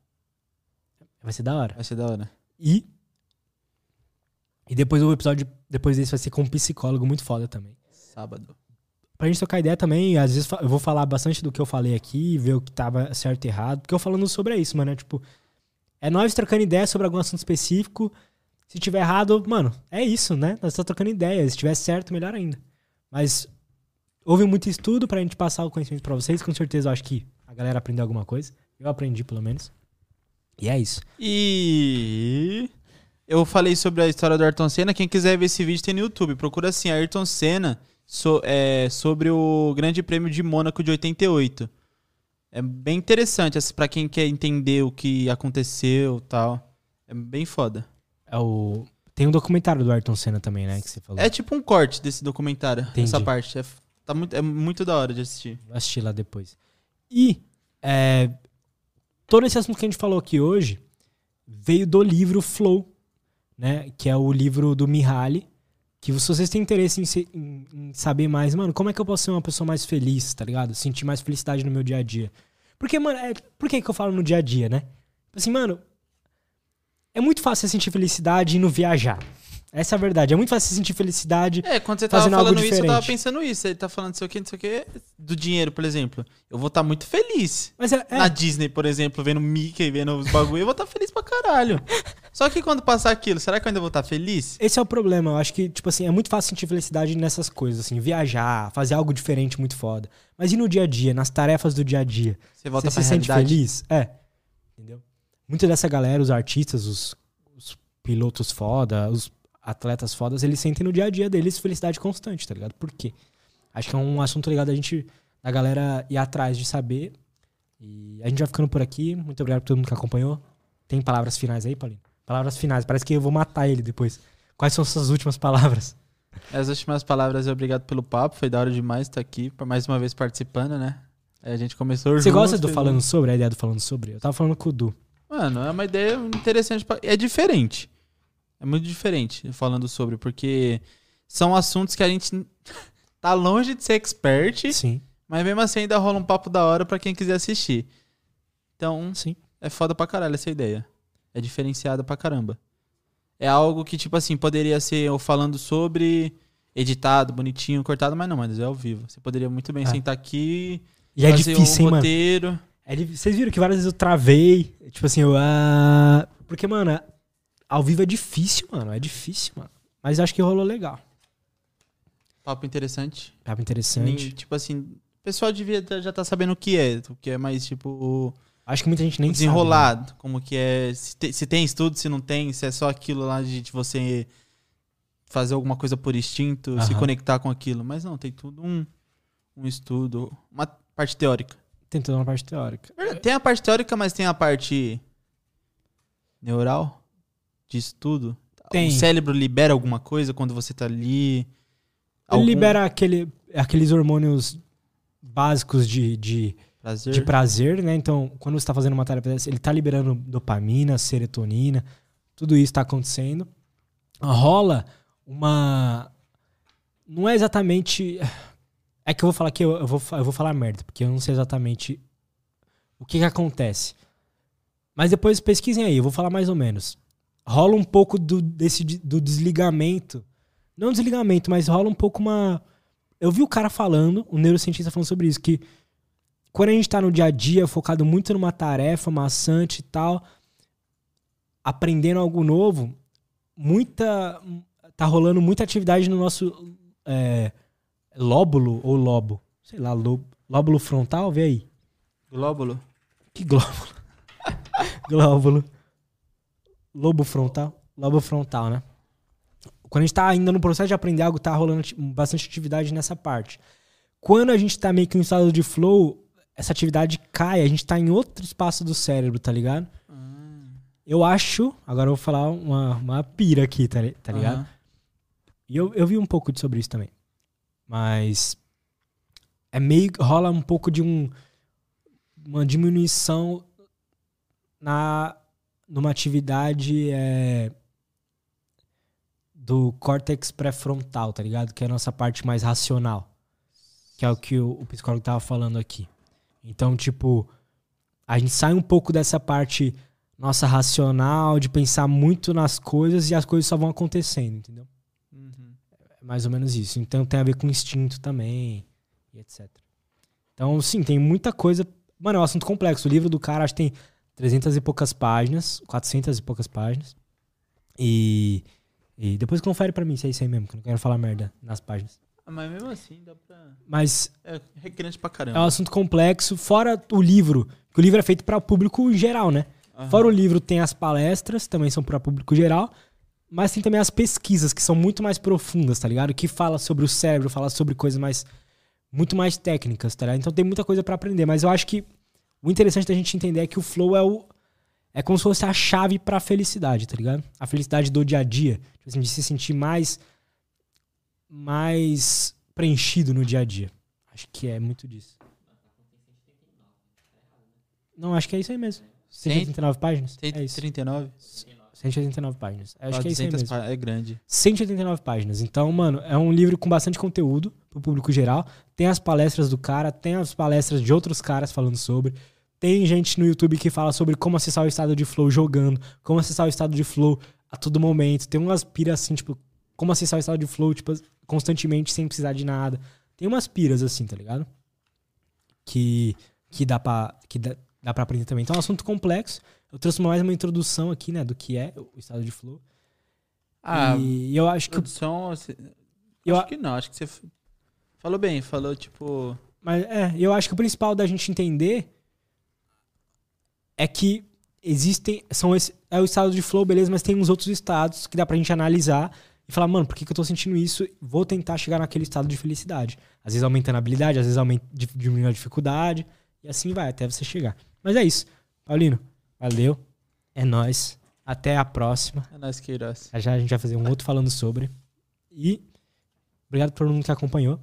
Vai ser da hora. Vai ser da hora. E. E depois o episódio, depois desse, vai ser com um psicólogo muito foda também. Sábado. Pra gente trocar ideia também, às vezes eu vou falar bastante do que eu falei aqui, ver o que tava certo e errado, porque eu falando sobre isso, mano, é tipo, é nós trocando ideia sobre algum assunto específico. Se tiver errado, mano, é isso, né? Nós estamos trocando ideia. Se tiver certo, melhor ainda. Mas houve muito estudo pra gente passar o conhecimento pra vocês, com certeza eu acho que a galera aprendeu alguma coisa. Eu aprendi, pelo menos. E é isso. E eu falei sobre a história do Ayrton Senna. Quem quiser ver esse vídeo tem no YouTube. Procura assim, Ayrton Senna so- é, sobre o Grande Prêmio de Mônaco de 88. É bem interessante assim, pra quem quer entender o que aconteceu e tal. É bem foda. É o... Tem um documentário do Ayrton Senna também, né? Que você falou. É tipo um corte desse documentário, Entendi. essa parte. É, tá muito, é muito da hora de assistir. Vou assistir lá depois. E é, todo esse assunto que a gente falou aqui hoje veio do livro Flow, né? Que é o livro do Mihaly. Que se vocês têm interesse em, se- em- em saber mais, mano, como é que eu posso ser uma pessoa mais feliz, tá ligado? Sentir mais felicidade no meu dia a dia. Porque, mano, é, por que, que eu falo no dia a dia, né? Assim, mano, É muito fácil sentir felicidade indo viajar. Essa é a verdade. É muito fácil você sentir felicidade. É, quando você tava falando isso, eu tava pensando isso. Ele tá falando não sei o que, não sei o que. Do dinheiro, por exemplo. Eu vou estar muito feliz. Mas é, é, Na Disney, por exemplo, vendo Mickey, vendo os bagulho, eu vou estar feliz pra caralho. Só que quando passar aquilo, será que eu ainda vou estar feliz? esse é o problema. Eu acho que, tipo assim, é muito fácil sentir felicidade nessas coisas, assim, viajar, fazer algo diferente muito foda. Mas e no dia a dia, nas tarefas do dia a dia? Você volta você pra se sente realidade. feliz? É. Entendeu? Muita dessa galera, os artistas, os, os pilotos foda, os atletas fodas, eles sentem no dia a dia deles felicidade constante, tá ligado? Por quê? Acho que é um assunto legal da gente, da galera ir atrás de saber. E a gente vai ficando por aqui. Muito obrigado por todo mundo que acompanhou. Tem palavras finais aí, Paulinho? Palavras finais. Parece que eu vou matar ele depois. Quais são suas últimas palavras? As últimas palavras, obrigado pelo papo. Foi da hora demais estar aqui, mais uma vez participando, né? É, A gente começou Você junto, gosta do falando sobre? A ideia do falando sobre? Eu tava falando com o Du. Mano, é uma ideia interessante. pra- É diferente. É muito diferente falando sobre, porque são assuntos que a gente tá longe de ser expert, Sim, mas mesmo assim ainda rola um papo da hora pra quem quiser assistir. Então, sim. é foda pra caralho essa ideia. É diferenciada pra caramba. É algo que, tipo assim, poderia ser eu falando sobre, editado, bonitinho, cortado, mas não, mas é ao vivo. Você poderia muito bem É. sentar aqui, E é difícil, um hein, mano? roteiro. É difícil. Vocês viram que várias vezes eu travei. Tipo assim, eu. ah, Porque, mano, ao vivo é difícil, mano. É difícil, mano. Mas acho que rolou legal. Papo interessante. Nem, interessante. tipo assim, o pessoal devia tá- já tá sabendo o que é, o que é mais, tipo, Acho que muita gente nem o sabe. né? desenrolado, como que é, se, te- se tem estudo, se não tem, se é só aquilo lá de, de você fazer alguma coisa por instinto, se Aham. conectar com aquilo. Mas não, tem tudo um, um estudo, uma parte teórica. Tem toda uma parte teórica. Tem a parte teórica, mas tem a parte neural de estudo. Tem. O cérebro libera alguma coisa quando você tá ali. Ele Algum libera aquele, aqueles hormônios básicos de, de, prazer. de prazer, né? Então, quando você tá fazendo uma tarefa dessa, ele tá liberando dopamina, serotonina, tudo isso tá acontecendo. Rola uma. Não é exatamente. É que eu vou falar que eu, eu vou, eu vou falar merda, porque eu não sei exatamente o que, que acontece. Mas depois pesquisem aí, eu vou falar mais ou menos. Rola um pouco do, desse, de- do desligamento. Não desligamento, mas rola um pouco uma. Eu vi o cara falando, o neurocientista falando sobre isso, que quando a gente tá no dia a dia, focado muito numa tarefa maçante e tal, aprendendo algo novo, muita. Tá rolando muita atividade no nosso é, lóbulo ou lobo. Sei lá, lobo, lóbulo frontal, vê aí. Glóbulo. Que glóbulo? glóbulo. Lobo frontal? Lobo frontal, né? Quando a gente tá ainda no processo de aprender algo, tá rolando bastante atividade nessa parte. Quando a gente tá meio que no estado de flow, essa atividade cai, a gente tá em outro espaço do cérebro, tá ligado? Eu acho, agora eu vou falar uma, uma pira aqui, tá, tá ligado? Aham. E eu, eu vi um pouco de- sobre isso também. Mas é meio rola um pouco de um uma diminuição na numa atividade é, do córtex pré-frontal, tá ligado? Que é a nossa parte mais racional. Que é o que o, o psicólogo tava falando aqui. Então, tipo, a gente sai um pouco dessa parte nossa racional, de pensar muito nas coisas e as coisas só vão acontecendo, entendeu? Uhum. É mais ou menos isso. Então tem a ver com instinto também, e etc. Então, sim, tem muita coisa. Mano, é um assunto complexo. O livro do cara acho que tem 300 e poucas páginas, 400 e poucas páginas. E, e depois confere pra mim se é isso aí mesmo, que eu não quero falar merda nas páginas. Ah, Mas mesmo assim, dá pra. Mas É recrente pra é um caramba. assunto complexo, fora o livro, que o livro é feito para público geral, né? Aham. Fora o livro, tem as palestras, também são para público geral, mas tem também as pesquisas, que são muito mais profundas, tá ligado? Que fala sobre o cérebro, fala sobre coisas mais. muito mais técnicas, tá ligado? Então tem muita coisa para aprender, mas eu acho que o interessante da gente entender é que o flow é o. É como se fosse a chave pra felicidade, tá ligado? A felicidade do dia a dia. Tipo assim, de se sentir mais. mais preenchido no dia a dia. Acho que é muito disso. Não, acho que é isso aí mesmo. 189 páginas? É isso. 139? 189 páginas. Acho que é isso aí 200 mesmo. É grande. 189 páginas. Então, mano, é um livro com bastante conteúdo pro público geral. Tem as palestras do cara, tem as palestras de outros caras falando sobre. Tem gente no YouTube que fala sobre como acessar o estado de flow jogando, como acessar o estado de flow a todo momento. Tem umas piras assim, tipo, como acessar o estado de flow, tipo, constantemente sem precisar de nada. Tem umas piras assim, tá ligado? Que, que dá pra. Que dá, dá pra aprender também. Então é um assunto complexo. Eu trouxe mais uma introdução aqui, né, do que é o estado de flow. Ah, e eu acho que. produção. assim, Eu, acho que não, acho que você falou bem, falou tipo. Mas é, eu acho que o principal da gente entender é que existem. São esse, é o estado de flow, beleza, mas tem uns outros estados que dá pra gente analisar e falar, mano, por que, que eu tô sentindo isso? Vou tentar chegar naquele estado de felicidade. Às vezes aumentando a habilidade, às vezes aumenta, di- diminuindo a dificuldade, e assim vai, até você chegar. Mas é isso. Paulino, valeu. É nóis. Até a próxima. É nóis, Queiroz. Já já a gente vai fazer um outro falando sobre. E obrigado por todo mundo que acompanhou.